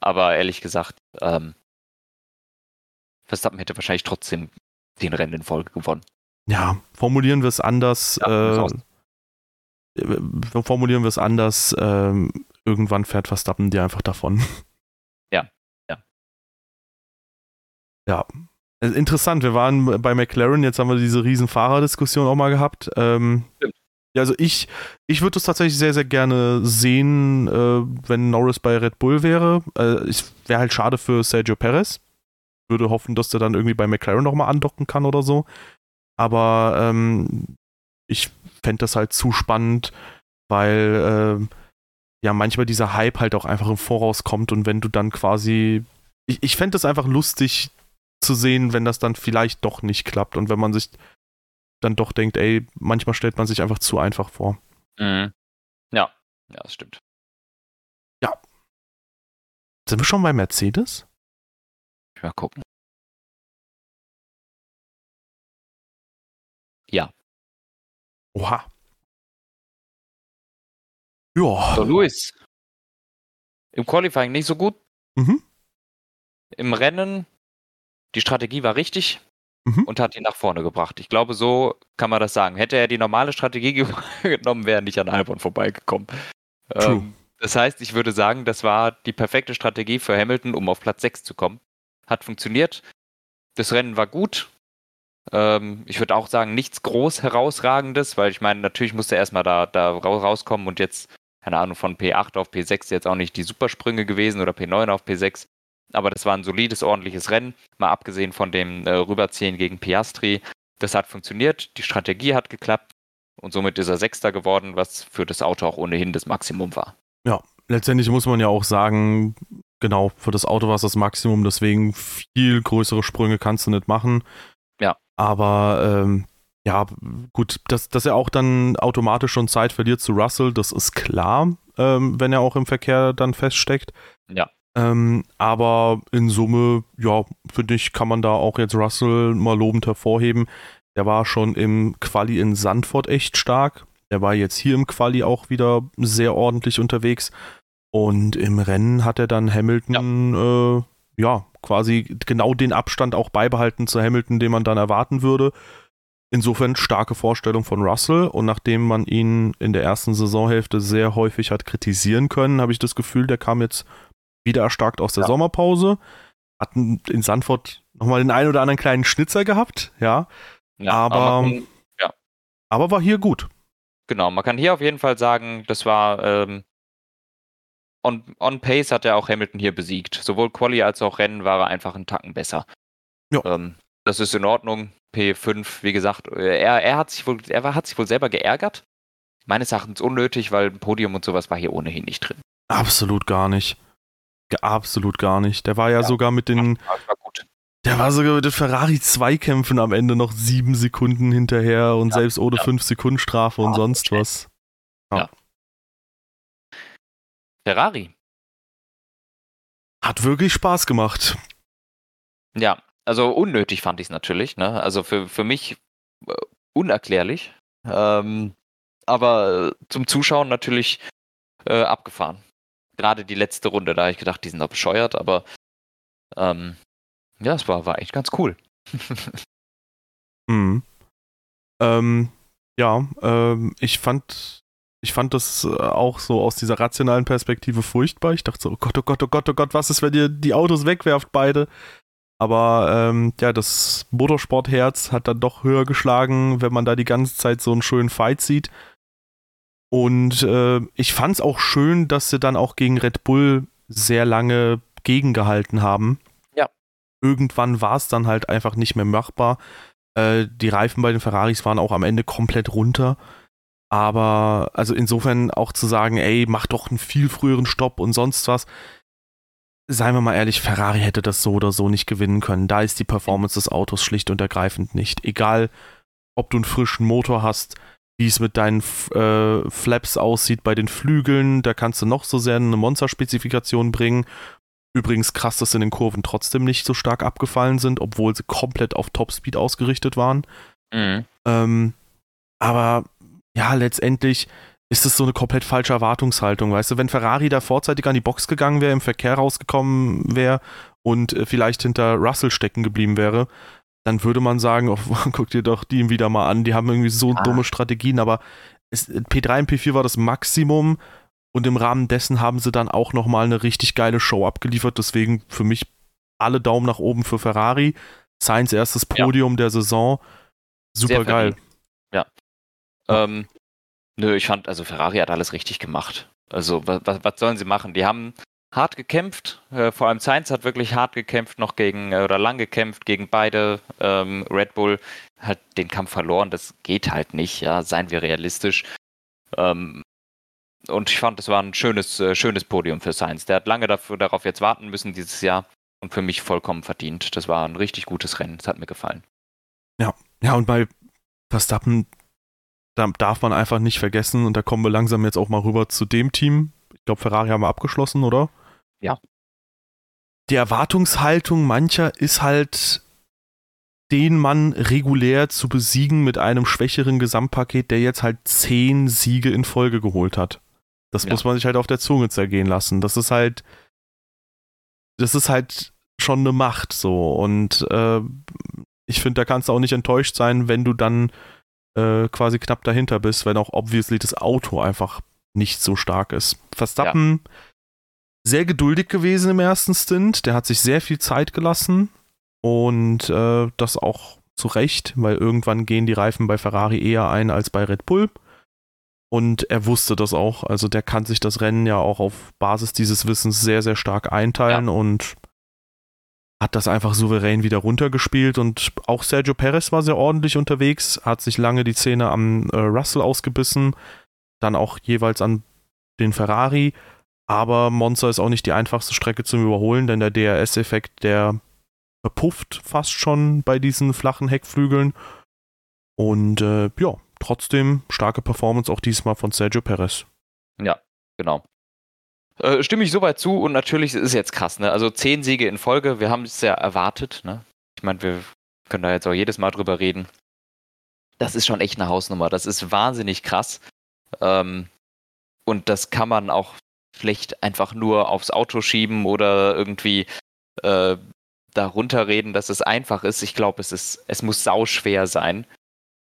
Aber ehrlich gesagt, ähm, Verstappen hätte wahrscheinlich trotzdem den Rennen in Folge gewonnen. Ja, formulieren wir es anders. Ja, äh, formulieren wir es anders, ähm, irgendwann fährt Verstappen dir einfach davon. Ja, ja. Ja. Äh, interessant, wir waren bei McLaren, jetzt haben wir diese riesen Fahrerdiskussion auch mal gehabt. Ähm, Stimmt. Ja, also ich, ich würde es tatsächlich sehr, sehr gerne sehen, äh, wenn Norris bei Red Bull wäre. Äh, es wäre halt schade für Sergio Perez. Würde hoffen, dass der dann irgendwie bei McLaren nochmal andocken kann oder so. Aber ähm, ich fände das halt zu spannend, weil äh, ja manchmal dieser Hype halt auch einfach im Voraus kommt und wenn du dann quasi. Ich, ich fände es einfach lustig zu sehen, wenn das dann vielleicht doch nicht klappt und wenn man sich dann doch denkt, ey, manchmal stellt man sich einfach zu einfach vor. Mhm. Ja, ja, das stimmt. Ja. Sind wir schon bei Mercedes? Mal gucken. Ja. Oha. Ja. So, Luis. Im Qualifying nicht so gut. Mhm. Im Rennen, die Strategie war richtig mhm. und hat ihn nach vorne gebracht. Ich glaube, so kann man das sagen. Hätte er die normale Strategie genommen, wäre er nicht an Albon vorbeigekommen. Ähm, das heißt, ich würde sagen, das war die perfekte Strategie für Hamilton, um auf Platz 6 zu kommen. Hat funktioniert. Das Rennen war gut. Ähm, ich würde auch sagen, nichts groß herausragendes, weil ich meine, natürlich musste er erstmal da, da rauskommen und jetzt keine Ahnung, von P8 auf P6 jetzt auch nicht die Supersprünge gewesen oder P9 auf P6. Aber das war ein solides, ordentliches Rennen, mal abgesehen von dem äh, Rüberziehen gegen Piastri. Das hat funktioniert, die Strategie hat geklappt und somit ist er Sechster geworden, was für das Auto auch ohnehin das Maximum war. Ja, letztendlich muss man ja auch sagen, genau, für das Auto war es das Maximum, deswegen viel größere Sprünge kannst du nicht machen. Aber ähm, ja, gut, dass, dass er auch dann automatisch schon Zeit verliert zu Russell, das ist klar, ähm, wenn er auch im Verkehr dann feststeckt. Ja. Ähm, aber in Summe, ja, finde ich, kann man da auch jetzt Russell mal lobend hervorheben. Der war schon im Quali in Sandford echt stark. Der war jetzt hier im Quali auch wieder sehr ordentlich unterwegs. Und im Rennen hat er dann Hamilton, ja, äh, ja quasi genau den Abstand auch beibehalten zu Hamilton, den man dann erwarten würde. Insofern starke Vorstellung von Russell und nachdem man ihn in der ersten Saisonhälfte sehr häufig hat kritisieren können, habe ich das Gefühl, der kam jetzt wieder erstarkt aus der ja. Sommerpause. Hat in Sandford nochmal den einen oder anderen kleinen Schnitzer gehabt, ja. ja aber, aber, ja. aber war hier gut. Genau, man kann hier auf jeden Fall sagen, das war ähm, on, on Pace hat er auch Hamilton hier besiegt. Sowohl Quali als auch Rennen war er einfach einen Tacken besser. Ja. Ähm, das ist in Ordnung. P5, wie gesagt, er, er, hat sich wohl, er war, hat sich wohl selber geärgert. Meines Erachtens unnötig, weil ein Podium und sowas war hier ohnehin nicht drin. Absolut gar nicht. Absolut gar nicht. Der war ja, ja. sogar mit den. war gut. Der war sogar mit den Ferrari-Zweikämpfen am Ende noch sieben Sekunden hinterher und ja, selbst ohne ja. fünf Sekunden Strafe und sonst was. Ja. Ferrari. Hat wirklich Spaß gemacht. Ja, also unnötig fand ich es natürlich. Ne? Also für, für mich äh, unerklärlich. Ähm, aber zum Zuschauen natürlich äh, abgefahren. Gerade die letzte Runde, da habe ich gedacht, die sind doch bescheuert, aber ähm, ja, es war, war echt ganz cool. mhm. ähm, ja, ähm, ich fand ich fand das äh, auch so aus dieser rationalen Perspektive furchtbar. Ich dachte so, oh Gott, oh Gott, oh Gott, oh Gott, was ist, wenn ihr die Autos wegwerft, beide? Aber ähm, ja, das Motorsportherz hat dann doch höher geschlagen, wenn man da die ganze Zeit so einen schönen Fight sieht. Und äh, ich fand es auch schön, dass sie dann auch gegen Red Bull sehr lange gegengehalten haben. Ja. Irgendwann war es dann halt einfach nicht mehr machbar. Äh, die Reifen bei den Ferraris waren auch am Ende komplett runter. Aber also insofern auch zu sagen, ey, mach doch einen viel früheren Stopp und sonst was. Seien wir mal ehrlich, Ferrari hätte das so oder so nicht gewinnen können. Da ist die Performance des Autos schlicht und ergreifend nicht. Egal, ob du einen frischen Motor hast, wie es mit deinen äh, Flaps aussieht bei den Flügeln, da kannst du noch so sehr eine Monster-Spezifikation bringen. Übrigens krass, dass in den Kurven trotzdem nicht so stark abgefallen sind, obwohl sie komplett auf Topspeed ausgerichtet waren. Mhm. Ähm, aber ja, letztendlich ist es so eine komplett falsche Erwartungshaltung, weißt du, wenn Ferrari da vorzeitig an die Box gegangen wäre, im Verkehr rausgekommen wäre und äh, vielleicht hinter Russell stecken geblieben wäre, dann würde man sagen, oh, guck dir doch die wieder mal an, die haben irgendwie so ah. dumme Strategien, aber es, P3 und P4 war das Maximum und im Rahmen dessen haben sie dann auch nochmal eine richtig geile Show abgeliefert, deswegen für mich alle Daumen nach oben für Ferrari. Sainz erstes Podium ja. der Saison, super geil. Ja, ähm, nö, ich fand, also Ferrari hat alles richtig gemacht. Also was, was sollen sie machen? Die haben hart gekämpft. Äh, vor allem Sainz hat wirklich hart gekämpft, noch gegen äh, oder lang gekämpft gegen beide. Ähm, Red Bull hat den Kampf verloren. Das geht halt nicht. Ja, seien wir realistisch. Ähm, und ich fand, es war ein schönes, äh, schönes Podium für Sainz. Der hat lange dafür, darauf jetzt warten müssen dieses Jahr und für mich vollkommen verdient. Das war ein richtig gutes Rennen. Das hat mir gefallen. Ja, ja und bei Verstappen da darf man einfach nicht vergessen, und da kommen wir langsam jetzt auch mal rüber zu dem Team. Ich glaube, Ferrari haben wir abgeschlossen, oder? Ja. Die Erwartungshaltung mancher ist halt, den Mann regulär zu besiegen mit einem schwächeren Gesamtpaket, der jetzt halt zehn Siege in Folge geholt hat. Das ja. muss man sich halt auf der Zunge zergehen lassen. Das ist halt, das ist halt schon eine Macht so. Und äh, ich finde, da kannst du auch nicht enttäuscht sein, wenn du dann äh, quasi knapp dahinter bist, wenn auch obviously das Auto einfach nicht so stark ist. Verstappen ja. sehr geduldig gewesen im ersten Stint, der hat sich sehr viel Zeit gelassen und äh, das auch zu Recht, weil irgendwann gehen die Reifen bei Ferrari eher ein als bei Red Bull. Und er wusste das auch. Also der kann sich das Rennen ja auch auf Basis dieses Wissens sehr, sehr stark einteilen ja. und hat das einfach souverän wieder runtergespielt. Und auch Sergio Perez war sehr ordentlich unterwegs, hat sich lange die Zähne am äh, Russell ausgebissen, dann auch jeweils an den Ferrari. Aber Monza ist auch nicht die einfachste Strecke zum Überholen, denn der DRS-Effekt, der verpufft fast schon bei diesen flachen Heckflügeln. Und äh, ja, trotzdem starke Performance auch diesmal von Sergio Perez. Ja, genau. Äh, stimme ich soweit zu und natürlich ist es jetzt krass, ne? Also zehn Siege in Folge, wir haben es ja erwartet, ne? Ich meine, wir können da jetzt auch jedes Mal drüber reden. Das ist schon echt eine Hausnummer. Das ist wahnsinnig krass. Ähm, und das kann man auch schlecht einfach nur aufs Auto schieben oder irgendwie äh, darunter reden, dass es einfach ist. Ich glaube, es ist, es muss sauschwer sein,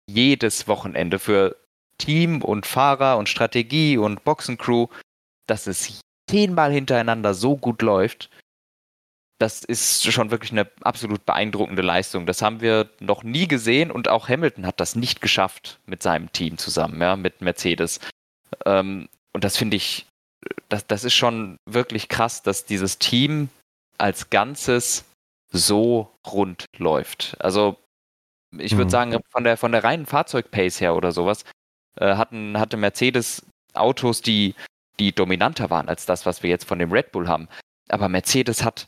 jedes Wochenende für Team und Fahrer und Strategie und Boxencrew, dass es zehnmal hintereinander so gut läuft. Das ist schon wirklich eine absolut beeindruckende Leistung. Das haben wir noch nie gesehen und auch Hamilton hat das nicht geschafft mit seinem Team zusammen, ja, mit Mercedes. Ähm, und das finde ich, das, das ist schon wirklich krass, dass dieses Team als Ganzes so rund läuft. Also ich würde mhm. sagen, von der, von der reinen Fahrzeugpace her oder sowas, äh, hatten, hatte Mercedes Autos, die, die dominanter waren als das, was wir jetzt von dem Red Bull haben. Aber Mercedes hat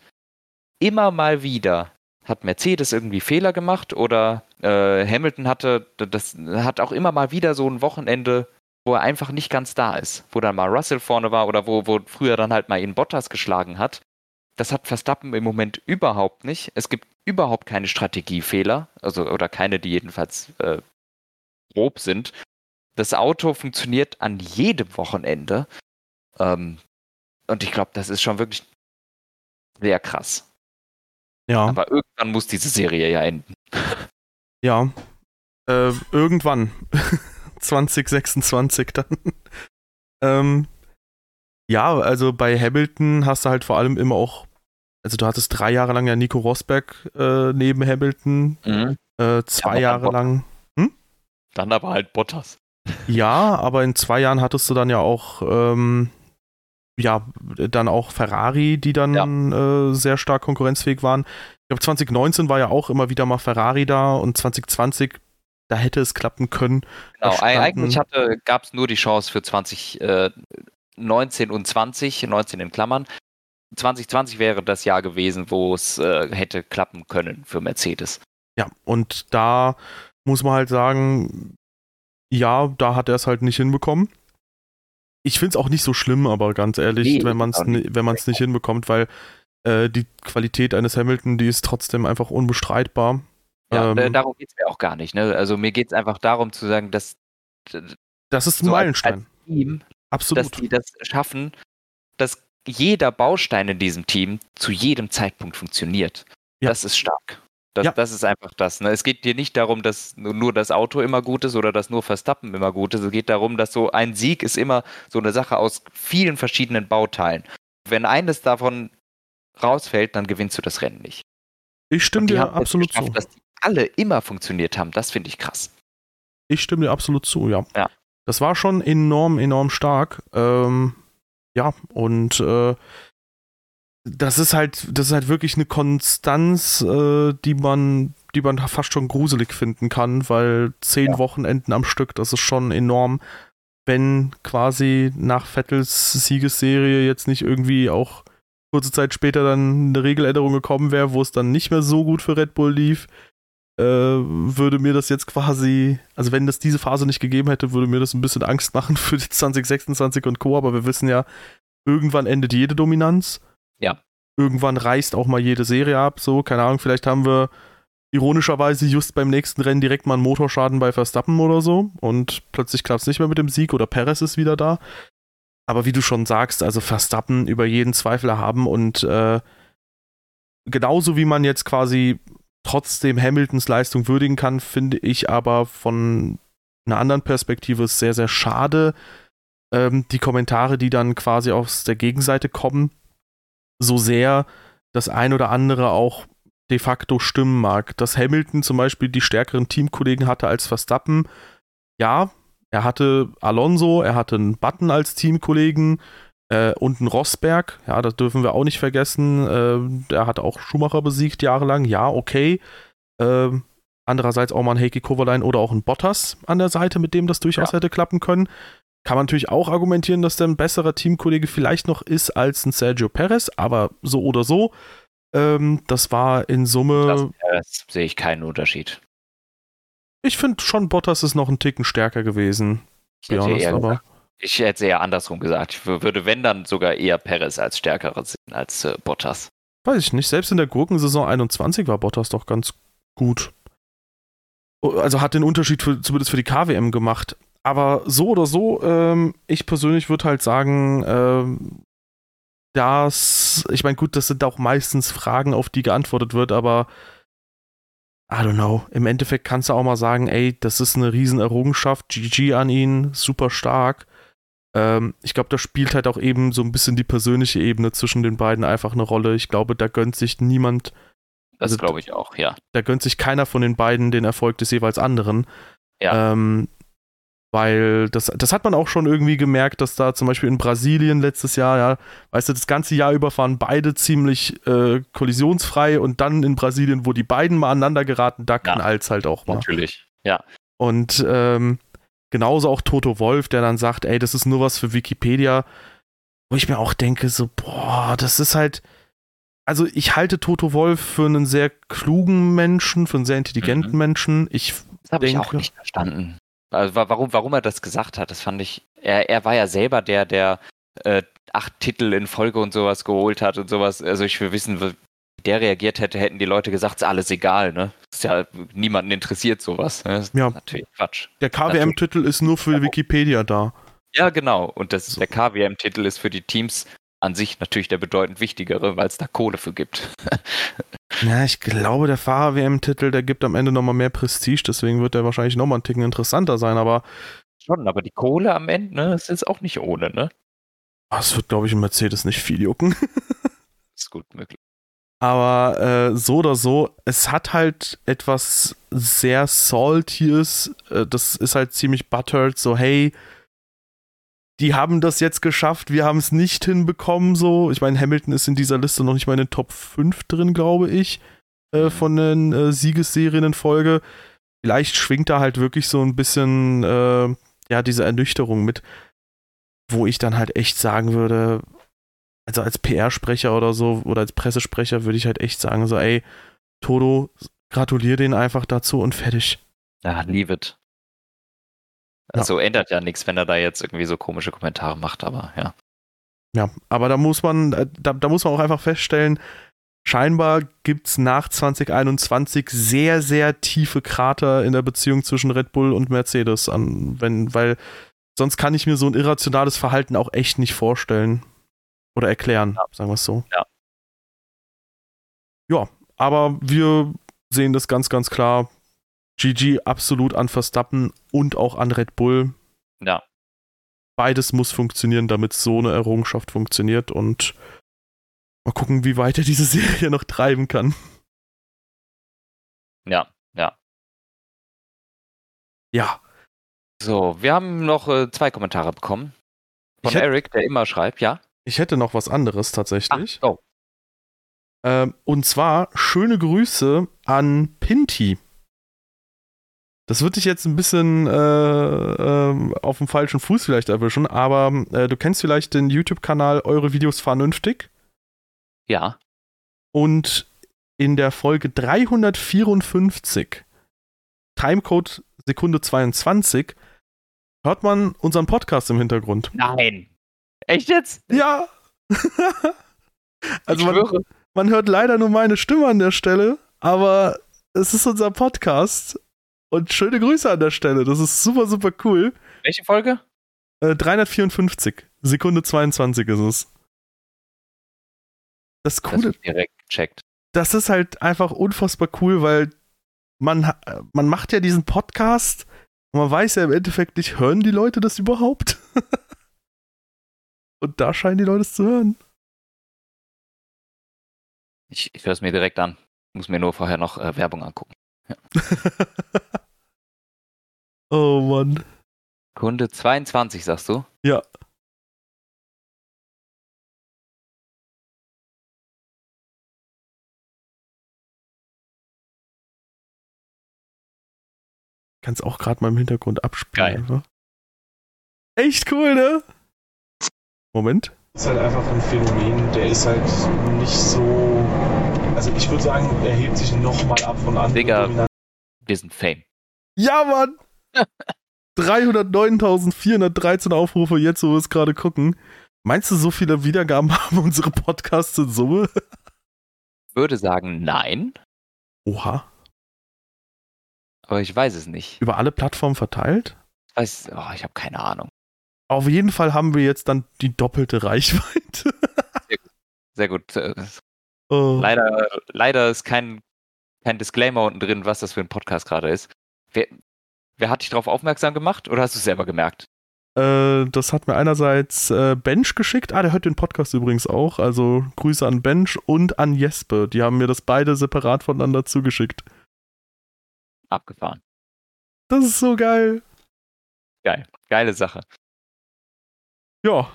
immer mal wieder, hat Mercedes irgendwie Fehler gemacht oder äh, Hamilton hatte, das hat auch immer mal wieder so ein Wochenende, wo er einfach nicht ganz da ist, wo dann mal Russell vorne war oder wo, wo früher dann halt mal ihn Bottas geschlagen hat. Das hat Verstappen im Moment überhaupt nicht. Es gibt überhaupt keine Strategiefehler, also oder keine, die jedenfalls äh, grob sind. Das Auto funktioniert an jedem Wochenende. Ähm, und ich glaube, das ist schon wirklich sehr krass. Ja. Aber irgendwann muss diese Serie ja enden. Ja. Äh, irgendwann. 2026 dann. ähm, ja, also bei Hamilton hast du halt vor allem immer auch, also du hattest drei Jahre lang ja Nico Rosberg äh, neben Hamilton, mhm. äh, zwei ja, Jahre lang. Hm? Dann aber halt Bottas. Ja, aber in zwei Jahren hattest du dann ja auch, ähm, ja, dann auch Ferrari, die dann ja. äh, sehr stark konkurrenzfähig waren. Ich glaube, 2019 war ja auch immer wieder mal Ferrari da und 2020 da hätte es klappen können. Genau, eigentlich gab es nur die Chance für 20, äh, 19 und 20, 19 in Klammern. 2020 wäre das Jahr gewesen, wo es äh, hätte klappen können für Mercedes. Ja, und da muss man halt sagen, ja, da hat er es halt nicht hinbekommen. Ich finde es auch nicht so schlimm, aber ganz ehrlich, nee, wenn man es wenn man's nicht hinbekommt, weil äh, die Qualität eines Hamilton, die ist trotzdem einfach unbestreitbar. Ja, ähm, darum geht es mir auch gar nicht. Ne? Also mir geht es einfach darum zu sagen, dass das ist ein so Meilenstein. Als, als Team Absolut. dass die das schaffen, dass jeder Baustein in diesem Team zu jedem Zeitpunkt funktioniert. Ja. Das ist stark. Das, ja. das ist einfach das. Ne? Es geht dir nicht darum, dass nur das Auto immer gut ist oder dass nur Verstappen immer gut ist. Es geht darum, dass so ein Sieg ist immer so eine Sache aus vielen verschiedenen Bauteilen. Wenn eines davon rausfällt, dann gewinnst du das Rennen nicht. Ich stimme dir absolut zu. Dass die alle immer funktioniert haben, das finde ich krass. Ich stimme dir absolut zu, ja. ja. Das war schon enorm, enorm stark. Ähm, ja, und äh, das ist halt, das ist halt wirklich eine Konstanz, äh, die man, die man fast schon gruselig finden kann, weil zehn ja. Wochenenden am Stück, das ist schon enorm. Wenn quasi nach Vettels Siegesserie jetzt nicht irgendwie auch kurze Zeit später dann eine Regeländerung gekommen wäre, wo es dann nicht mehr so gut für Red Bull lief, äh, würde mir das jetzt quasi, also wenn das diese Phase nicht gegeben hätte, würde mir das ein bisschen Angst machen für die 2026 und Co. Aber wir wissen ja, irgendwann endet jede Dominanz. Ja. Irgendwann reißt auch mal jede Serie ab. So, keine Ahnung, vielleicht haben wir ironischerweise just beim nächsten Rennen direkt mal einen Motorschaden bei Verstappen oder so und plötzlich klappt es nicht mehr mit dem Sieg oder Perez ist wieder da. Aber wie du schon sagst, also Verstappen über jeden Zweifel erhaben und äh, genauso wie man jetzt quasi trotzdem Hamiltons Leistung würdigen kann, finde ich aber von einer anderen Perspektive sehr, sehr schade. Ähm, die Kommentare, die dann quasi aus der Gegenseite kommen, so sehr das ein oder andere auch de facto stimmen mag. Dass Hamilton zum Beispiel die stärkeren Teamkollegen hatte als Verstappen, ja, Er hatte Alonso, er hatte einen Button als Teamkollegen äh, und einen Rosberg. Ja, das dürfen wir auch nicht vergessen. Äh, der hat auch Schumacher besiegt jahrelang. Ja, okay. Äh, andererseits auch mal ein Heikki Kovalainen oder auch ein Bottas an der Seite, mit dem das durchaus ja. hätte klappen können. Kann man natürlich auch argumentieren, dass der ein besserer Teamkollege vielleicht noch ist als ein Sergio Perez, aber so oder so. Ähm, das war in Summe. Das sehe ich keinen Unterschied. Ich finde schon, Bottas ist noch ein Ticken stärker gewesen. Ich hätte, honest, eher, aber. ich hätte eher andersrum gesagt. Ich würde, wenn dann sogar eher Perez als stärkerer sehen als äh, Bottas. Weiß ich nicht. Selbst in der Gurkensaison 21 war Bottas doch ganz gut. Also hat den Unterschied für, zumindest für die KWM gemacht. Aber so oder so, ähm, ich persönlich würde halt sagen, ähm, dass, ich meine, gut, das sind auch meistens Fragen, auf die geantwortet wird, aber I don't know. Im Endeffekt kannst du auch mal sagen, ey, das ist eine Riesenerrungenschaft, GG an ihn, super stark. Ähm, ich glaube, da spielt halt auch eben so ein bisschen die persönliche Ebene zwischen den beiden einfach eine Rolle. Ich glaube, da gönnt sich niemand. Das also, glaube ich auch, ja. Da gönnt sich keiner von den beiden den Erfolg des jeweils anderen. Ja. Ähm, weil das, das hat man auch schon irgendwie gemerkt, dass da zum Beispiel in Brasilien letztes Jahr, ja, weißt du, das ganze Jahr über fahren beide ziemlich äh, kollisionsfrei und dann in Brasilien, wo die beiden mal aneinander geraten, da ja, knallt halt auch mal. Natürlich, ja. Und ähm, genauso auch Toto Wolf, der dann sagt, ey, das ist nur was für Wikipedia, wo ich mir auch denke, so, boah, das ist halt, also ich halte Toto Wolf für einen sehr klugen Menschen, für einen sehr intelligenten mhm. Menschen. Ich das habe ich auch nicht verstanden. Also warum, warum er das gesagt hat, das fand ich. Er, er war ja selber der, der äh, acht Titel in Folge und sowas geholt hat und sowas. Also ich will wissen, wie der reagiert hätte, hätten die Leute gesagt, ist alles egal, ne? Ist ja niemanden interessiert sowas. Ne? ja. Natürlich Quatsch. Der KWM-Titel ist nur für Wikipedia da. Ja, genau. Und das, so. der KWM-Titel ist für die Teams an sich natürlich der bedeutend wichtigere, weil es da Kohle für gibt. ja, ich glaube, der Fahrer-WM-Titel, der gibt am Ende nochmal mehr Prestige, deswegen wird der wahrscheinlich nochmal einen Ticken interessanter sein, aber. Schon, aber die Kohle am Ende, ne, ist jetzt auch nicht ohne, ne? Das ah, wird, glaube ich, im Mercedes nicht viel jucken. ist gut möglich. Aber äh, so oder so, es hat halt etwas sehr Saltiges. Äh, das ist halt ziemlich buttered. So, hey, die haben das jetzt geschafft, wir haben es nicht hinbekommen, so. Ich meine, Hamilton ist in dieser Liste noch nicht mal in den Top 5 drin, glaube ich, äh, mhm. von den äh, Siegesserien in Folge. Vielleicht schwingt da halt wirklich so ein bisschen, äh, ja, diese Ernüchterung mit, wo ich dann halt echt sagen würde, also als PR-Sprecher oder so, oder als Pressesprecher würde ich halt echt sagen, so, ey, Toto, gratulier den einfach dazu und fertig. Ja, leave it. Also ja. ändert ja nichts, wenn er da jetzt irgendwie so komische Kommentare macht, aber ja. Ja, aber da muss man, äh, da, da muss man auch einfach feststellen, scheinbar gibt es nach 2021 sehr, sehr tiefe Krater in der Beziehung zwischen Red Bull und Mercedes an, wenn, weil sonst kann ich mir so ein irrationales Verhalten auch echt nicht vorstellen. Oder erklären, ja. sagen wir es so. Ja. Ja, aber wir sehen das ganz, ganz klar. GG absolut an Verstappen und auch an Red Bull. Ja. Beides muss funktionieren, damit so eine Errungenschaft funktioniert und mal gucken, wie weit er diese Serie noch treiben kann. Ja, ja. Ja. So, wir haben noch äh, zwei Kommentare bekommen. Von hätte, Eric, der immer schreibt, ja. Ich hätte noch was anderes tatsächlich. Ach, oh. Ähm, und zwar schöne Grüße an Pinty. Das würde dich jetzt ein bisschen äh, äh, auf dem falschen Fuß vielleicht erwischen, aber äh, du kennst vielleicht den YouTube-Kanal Eure Videos vernünftig. Ja. Und in der Folge 354, Timecode Sekunde 22, hört man unseren Podcast im Hintergrund. Nein. Echt jetzt? Ja. also man, man hört leider nur meine Stimme an der Stelle, aber es ist unser Podcast und schöne Grüße an der Stelle. Das ist super, super cool. Welche Folge? Äh, 354. Sekunde 22 ist es. Das Coole. Das direkt checkt. Das ist halt einfach unfassbar cool, weil man, man macht ja diesen Podcast und man weiß ja im Endeffekt nicht, hören die Leute das überhaupt? und da scheinen die Leute es zu hören. Ich, ich höre es mir direkt an. Muss mir nur vorher noch äh, Werbung angucken. Ja. oh Mann. Kunde 22, sagst du? Ja. Kannst auch gerade mal im Hintergrund abspielen. Geil. Einfach. Echt cool, ne? Moment. Ist halt einfach ein Phänomen, der ist halt nicht so. Also ich würde sagen, er hebt sich nochmal ab von anderen. Digga, wir sind Fame. Ja, Mann! 309.413 Aufrufe, jetzt wo wir es gerade gucken. Meinst du, so viele Wiedergaben haben unsere Podcasts in Summe? würde sagen, nein. Oha. Aber ich weiß es nicht. Über alle Plattformen verteilt? Ich weiß, oh, ich habe keine Ahnung. Auf jeden Fall haben wir jetzt dann die doppelte Reichweite. Sehr gut. Sehr gut. Oh. Leider, leider ist kein, kein Disclaimer unten drin, was das für ein Podcast gerade ist. Wer, wer hat dich darauf aufmerksam gemacht oder hast du es selber gemerkt? Äh, das hat mir einerseits äh, Bench geschickt. Ah, der hört den Podcast übrigens auch. Also Grüße an Bench und an Jespe. Die haben mir das beide separat voneinander zugeschickt. Abgefahren. Das ist so geil. Geil. Geile Sache. Ja.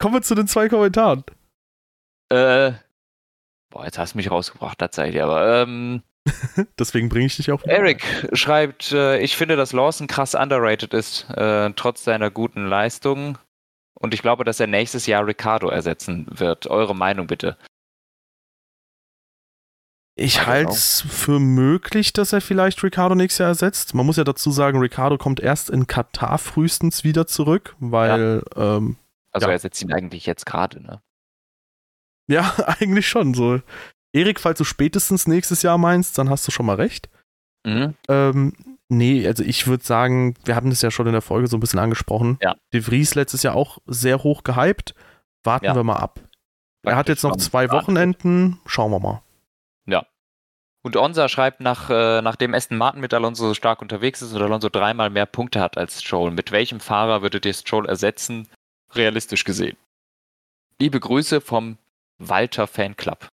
Kommen wir zu den zwei Kommentaren. Äh. Boah, jetzt hast du mich rausgebracht, tatsächlich, aber ähm. Deswegen bringe ich dich auch. Eric schreibt, äh, ich finde, dass Lawson krass underrated ist, äh, trotz seiner guten Leistung. Und ich glaube, dass er nächstes Jahr Ricardo ersetzen wird. Eure Meinung bitte. Ich halte es für möglich, dass er vielleicht Ricardo nächstes Jahr ersetzt. Man muss ja dazu sagen, Ricardo kommt erst in Katar frühestens wieder zurück, weil. Ja. Ähm, also ja. er ersetzt ihn eigentlich jetzt gerade, ne? Ja, eigentlich schon. So. Erik, falls du spätestens nächstes Jahr meinst, dann hast du schon mal recht. Mhm. Ähm, nee, also ich würde sagen, wir hatten das ja schon in der Folge so ein bisschen angesprochen. Ja. De Vries letztes Jahr auch sehr hoch gehypt. Warten ja. wir mal ab. Er hat jetzt noch zwei Wochenenden. Schauen wir mal. Ja. Und Onsa schreibt, nach, äh, nachdem Aston Martin mit Alonso so stark unterwegs ist und Alonso dreimal mehr Punkte hat als Stroll, mit welchem Fahrer würdet ihr Stroll ersetzen, realistisch gesehen? Liebe Grüße vom Walter Fanclub.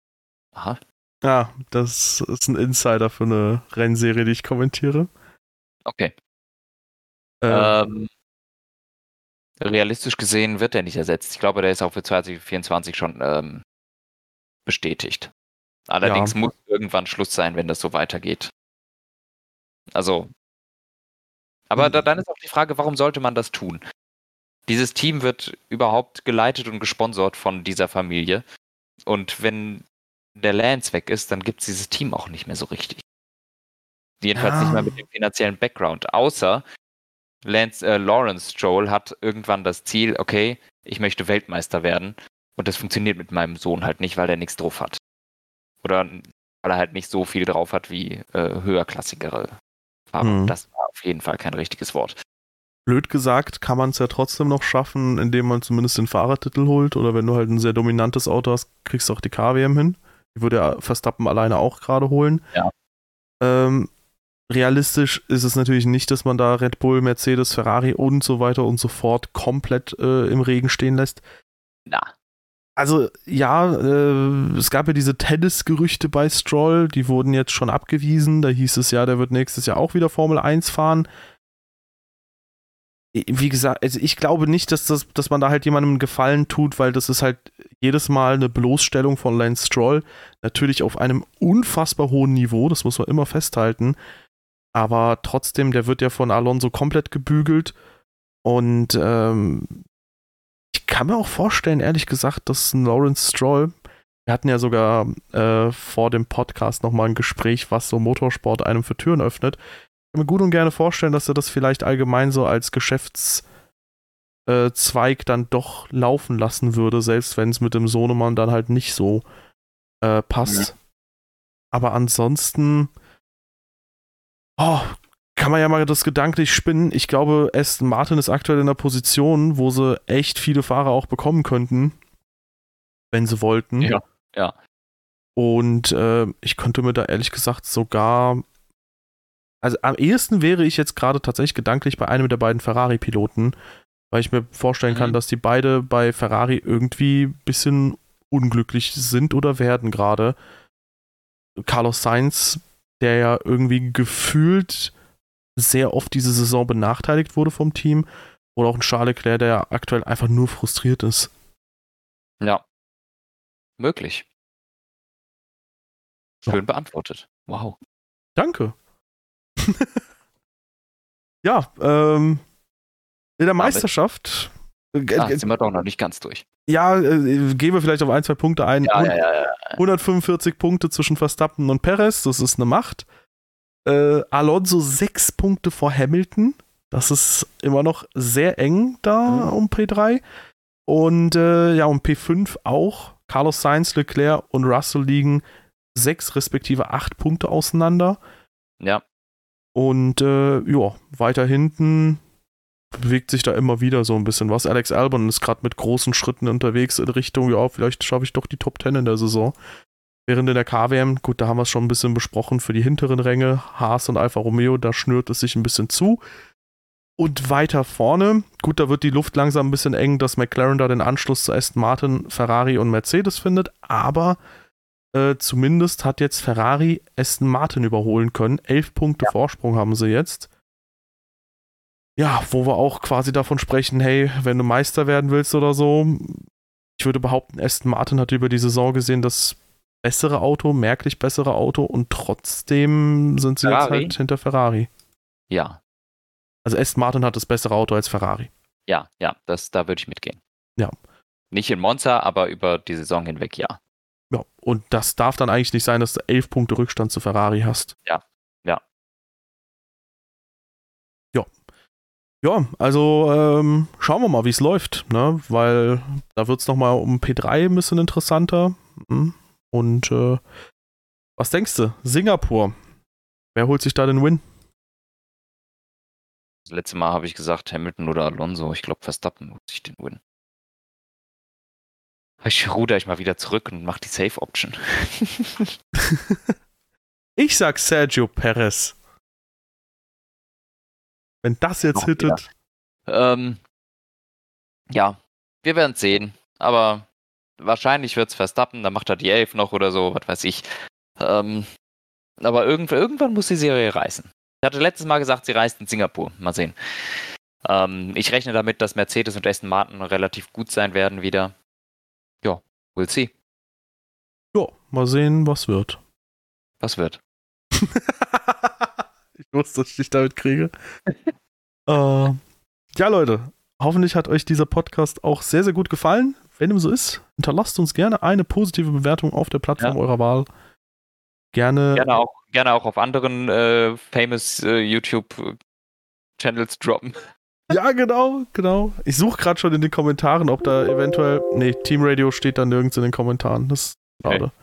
Aha. Ja, das ist ein Insider für eine Rennserie, die ich kommentiere. Okay. Ähm, ähm, realistisch gesehen wird er nicht ersetzt. Ich glaube, der ist auch für 2024 schon ähm, bestätigt. Allerdings ja. muss irgendwann Schluss sein, wenn das so weitergeht. Also. Aber mhm. da, dann ist auch die Frage, warum sollte man das tun? Dieses Team wird überhaupt geleitet und gesponsert von dieser Familie. Und wenn der Lance weg ist, dann gibt es dieses Team auch nicht mehr so richtig. Jedenfalls ja. nicht mehr mit dem finanziellen Background. Außer Lance, äh, Lawrence Joel hat irgendwann das Ziel, okay, ich möchte Weltmeister werden. Und das funktioniert mit meinem Sohn halt nicht, weil er nichts drauf hat. Oder weil er halt nicht so viel drauf hat wie äh, höherklassigere Fahrer. Mhm. Das war auf jeden Fall kein richtiges Wort. Blöd gesagt, kann man es ja trotzdem noch schaffen, indem man zumindest den Fahrertitel holt. Oder wenn du halt ein sehr dominantes Auto hast, kriegst du auch die KWM hin. Die würde Verstappen alleine auch gerade holen. Ja. Ähm, realistisch ist es natürlich nicht, dass man da Red Bull, Mercedes, Ferrari und so weiter und so fort komplett äh, im Regen stehen lässt. Na also ja, äh, es gab ja diese Tennis-Gerüchte bei Stroll, die wurden jetzt schon abgewiesen. Da hieß es ja, der wird nächstes Jahr auch wieder Formel 1 fahren. Wie gesagt, also ich glaube nicht, dass, das, dass man da halt jemandem einen Gefallen tut, weil das ist halt jedes Mal eine Bloßstellung von Lance Stroll. Natürlich auf einem unfassbar hohen Niveau, das muss man immer festhalten. Aber trotzdem, der wird ja von Alonso komplett gebügelt. Und ähm, ich kann mir auch vorstellen, ehrlich gesagt, dass Lawrence Stroll, wir hatten ja sogar äh, vor dem Podcast nochmal ein Gespräch, was so Motorsport einem für Türen öffnet. Ich kann mir gut und gerne vorstellen, dass er das vielleicht allgemein so als Geschäftszweig äh, dann doch laufen lassen würde, selbst wenn es mit dem Sohnemann dann halt nicht so äh, passt. Ja. Aber ansonsten, oh, kann man ja mal das gedanklich spinnen. Ich glaube, Aston Martin ist aktuell in einer Position, wo sie echt viele Fahrer auch bekommen könnten, wenn sie wollten. Ja, ja. Und äh, ich könnte mir da ehrlich gesagt sogar. Also am ehesten wäre ich jetzt gerade tatsächlich gedanklich bei einem der beiden Ferrari-Piloten, weil ich mir vorstellen mhm. kann, dass die beide bei Ferrari irgendwie ein bisschen unglücklich sind oder werden gerade. Carlos Sainz, der ja irgendwie gefühlt sehr oft diese Saison benachteiligt wurde vom Team. Oder auch ein Charles Leclerc, der aktuell einfach nur frustriert ist. Ja. Möglich. Schön ja. beantwortet. Wow. Danke. ja, ähm, in der Meisterschaft. Äh, ah, sind wir doch noch nicht ganz durch. Ja, äh, gehen wir vielleicht auf ein, zwei Punkte ein. Ja, ja, ja, 145 Punkte zwischen Verstappen und Perez, das ist eine Macht. Äh, Alonso sechs Punkte vor Hamilton. Das ist immer noch sehr eng da mhm. um P3. Und äh, ja, um P5 auch. Carlos Sainz, Leclerc und Russell liegen sechs respektive acht Punkte auseinander. Ja. Und äh, ja, weiter hinten bewegt sich da immer wieder so ein bisschen was. Alex Albon ist gerade mit großen Schritten unterwegs in Richtung, ja, vielleicht schaffe ich doch die Top 10 in der Saison. Während in der KWM, gut, da haben wir es schon ein bisschen besprochen für die hinteren Ränge, Haas und Alfa Romeo, da schnürt es sich ein bisschen zu. Und weiter vorne, gut, da wird die Luft langsam ein bisschen eng, dass McLaren da den Anschluss zu Aston Martin, Ferrari und Mercedes findet, aber äh, zumindest hat jetzt Ferrari Aston Martin überholen können. Elf Punkte ja. Vorsprung haben sie jetzt. Ja, wo wir auch quasi davon sprechen, hey, wenn du Meister werden willst oder so, ich würde behaupten, Aston Martin hat über die Saison gesehen das bessere Auto, merklich bessere Auto und trotzdem sind sie Ferrari? jetzt halt hinter Ferrari. Ja. Also Aston Martin hat das bessere Auto als Ferrari. Ja, ja, das, da würde ich mitgehen. Ja. Nicht in Monza, aber über die Saison hinweg, ja. Ja, und das darf dann eigentlich nicht sein, dass du elf Punkte Rückstand zu Ferrari hast. Ja, ja. Ja. Ja, also ähm, schauen wir mal, wie es läuft, ne? Weil da wird es nochmal um P3 ein bisschen interessanter. Hm. Und äh, was denkst du? Singapur. Wer holt sich da den Win? Das letzte Mal habe ich gesagt Hamilton oder Alonso. Ich glaube, Verstappen holt sich den Win. Ich ruder ich mal wieder zurück und mache die Safe Option. ich sag Sergio Perez. Wenn das jetzt Noch hittet. Ähm, ja, wir werden sehen. Aber wahrscheinlich wird es Verstappen, dann macht er die Elf noch oder so, was weiß ich. Ähm, aber irgend, irgendwann muss die Serie reißen. Ich hatte letztes Mal gesagt, sie reist in Singapur. Mal sehen. Ähm, ich rechne damit, dass Mercedes und Aston Martin relativ gut sein werden wieder. We'll see. Ja, mal sehen, was wird. Was wird? ich wusste, dass ich dich damit kriege. äh, ja, Leute, hoffentlich hat euch dieser Podcast auch sehr, sehr gut gefallen. Wenn dem so ist, hinterlasst uns gerne eine positive Bewertung auf der Plattform ja. eurer Wahl. Gerne. Gerne auch, gerne auch auf anderen äh, famous äh, YouTube-Channels droppen. Ja, genau, genau. Ich suche gerade schon in den Kommentaren, ob da eventuell. Nee, Team Radio steht da nirgends in den Kommentaren. Das ist schade. Okay.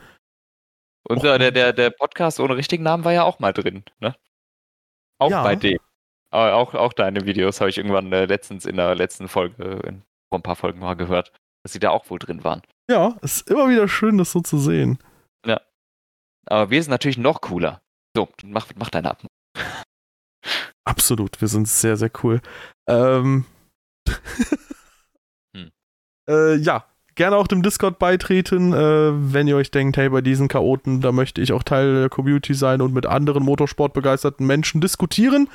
Unser, Och. der, der, der Podcast ohne richtigen Namen war ja auch mal drin, ne? Auch ja. bei dem. Aber auch, auch deine Videos habe ich irgendwann äh, letztens in der letzten Folge, in, vor ein paar Folgen mal gehört, dass sie da auch wohl drin waren. Ja, es ist immer wieder schön, das so zu sehen. Ja. Aber wir sind natürlich noch cooler. So, mach, mach deine Ab. Absolut, wir sind sehr, sehr cool. Ähm, hm. äh, ja, gerne auch dem Discord beitreten, äh, wenn ihr euch denkt, hey, bei diesen Chaoten, da möchte ich auch Teil der Community sein und mit anderen motorsportbegeisterten Menschen diskutieren.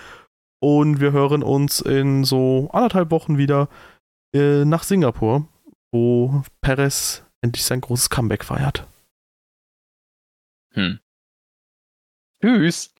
Und wir hören uns in so anderthalb Wochen wieder äh, nach Singapur, wo Perez endlich sein großes Comeback feiert. Hm. Tschüss.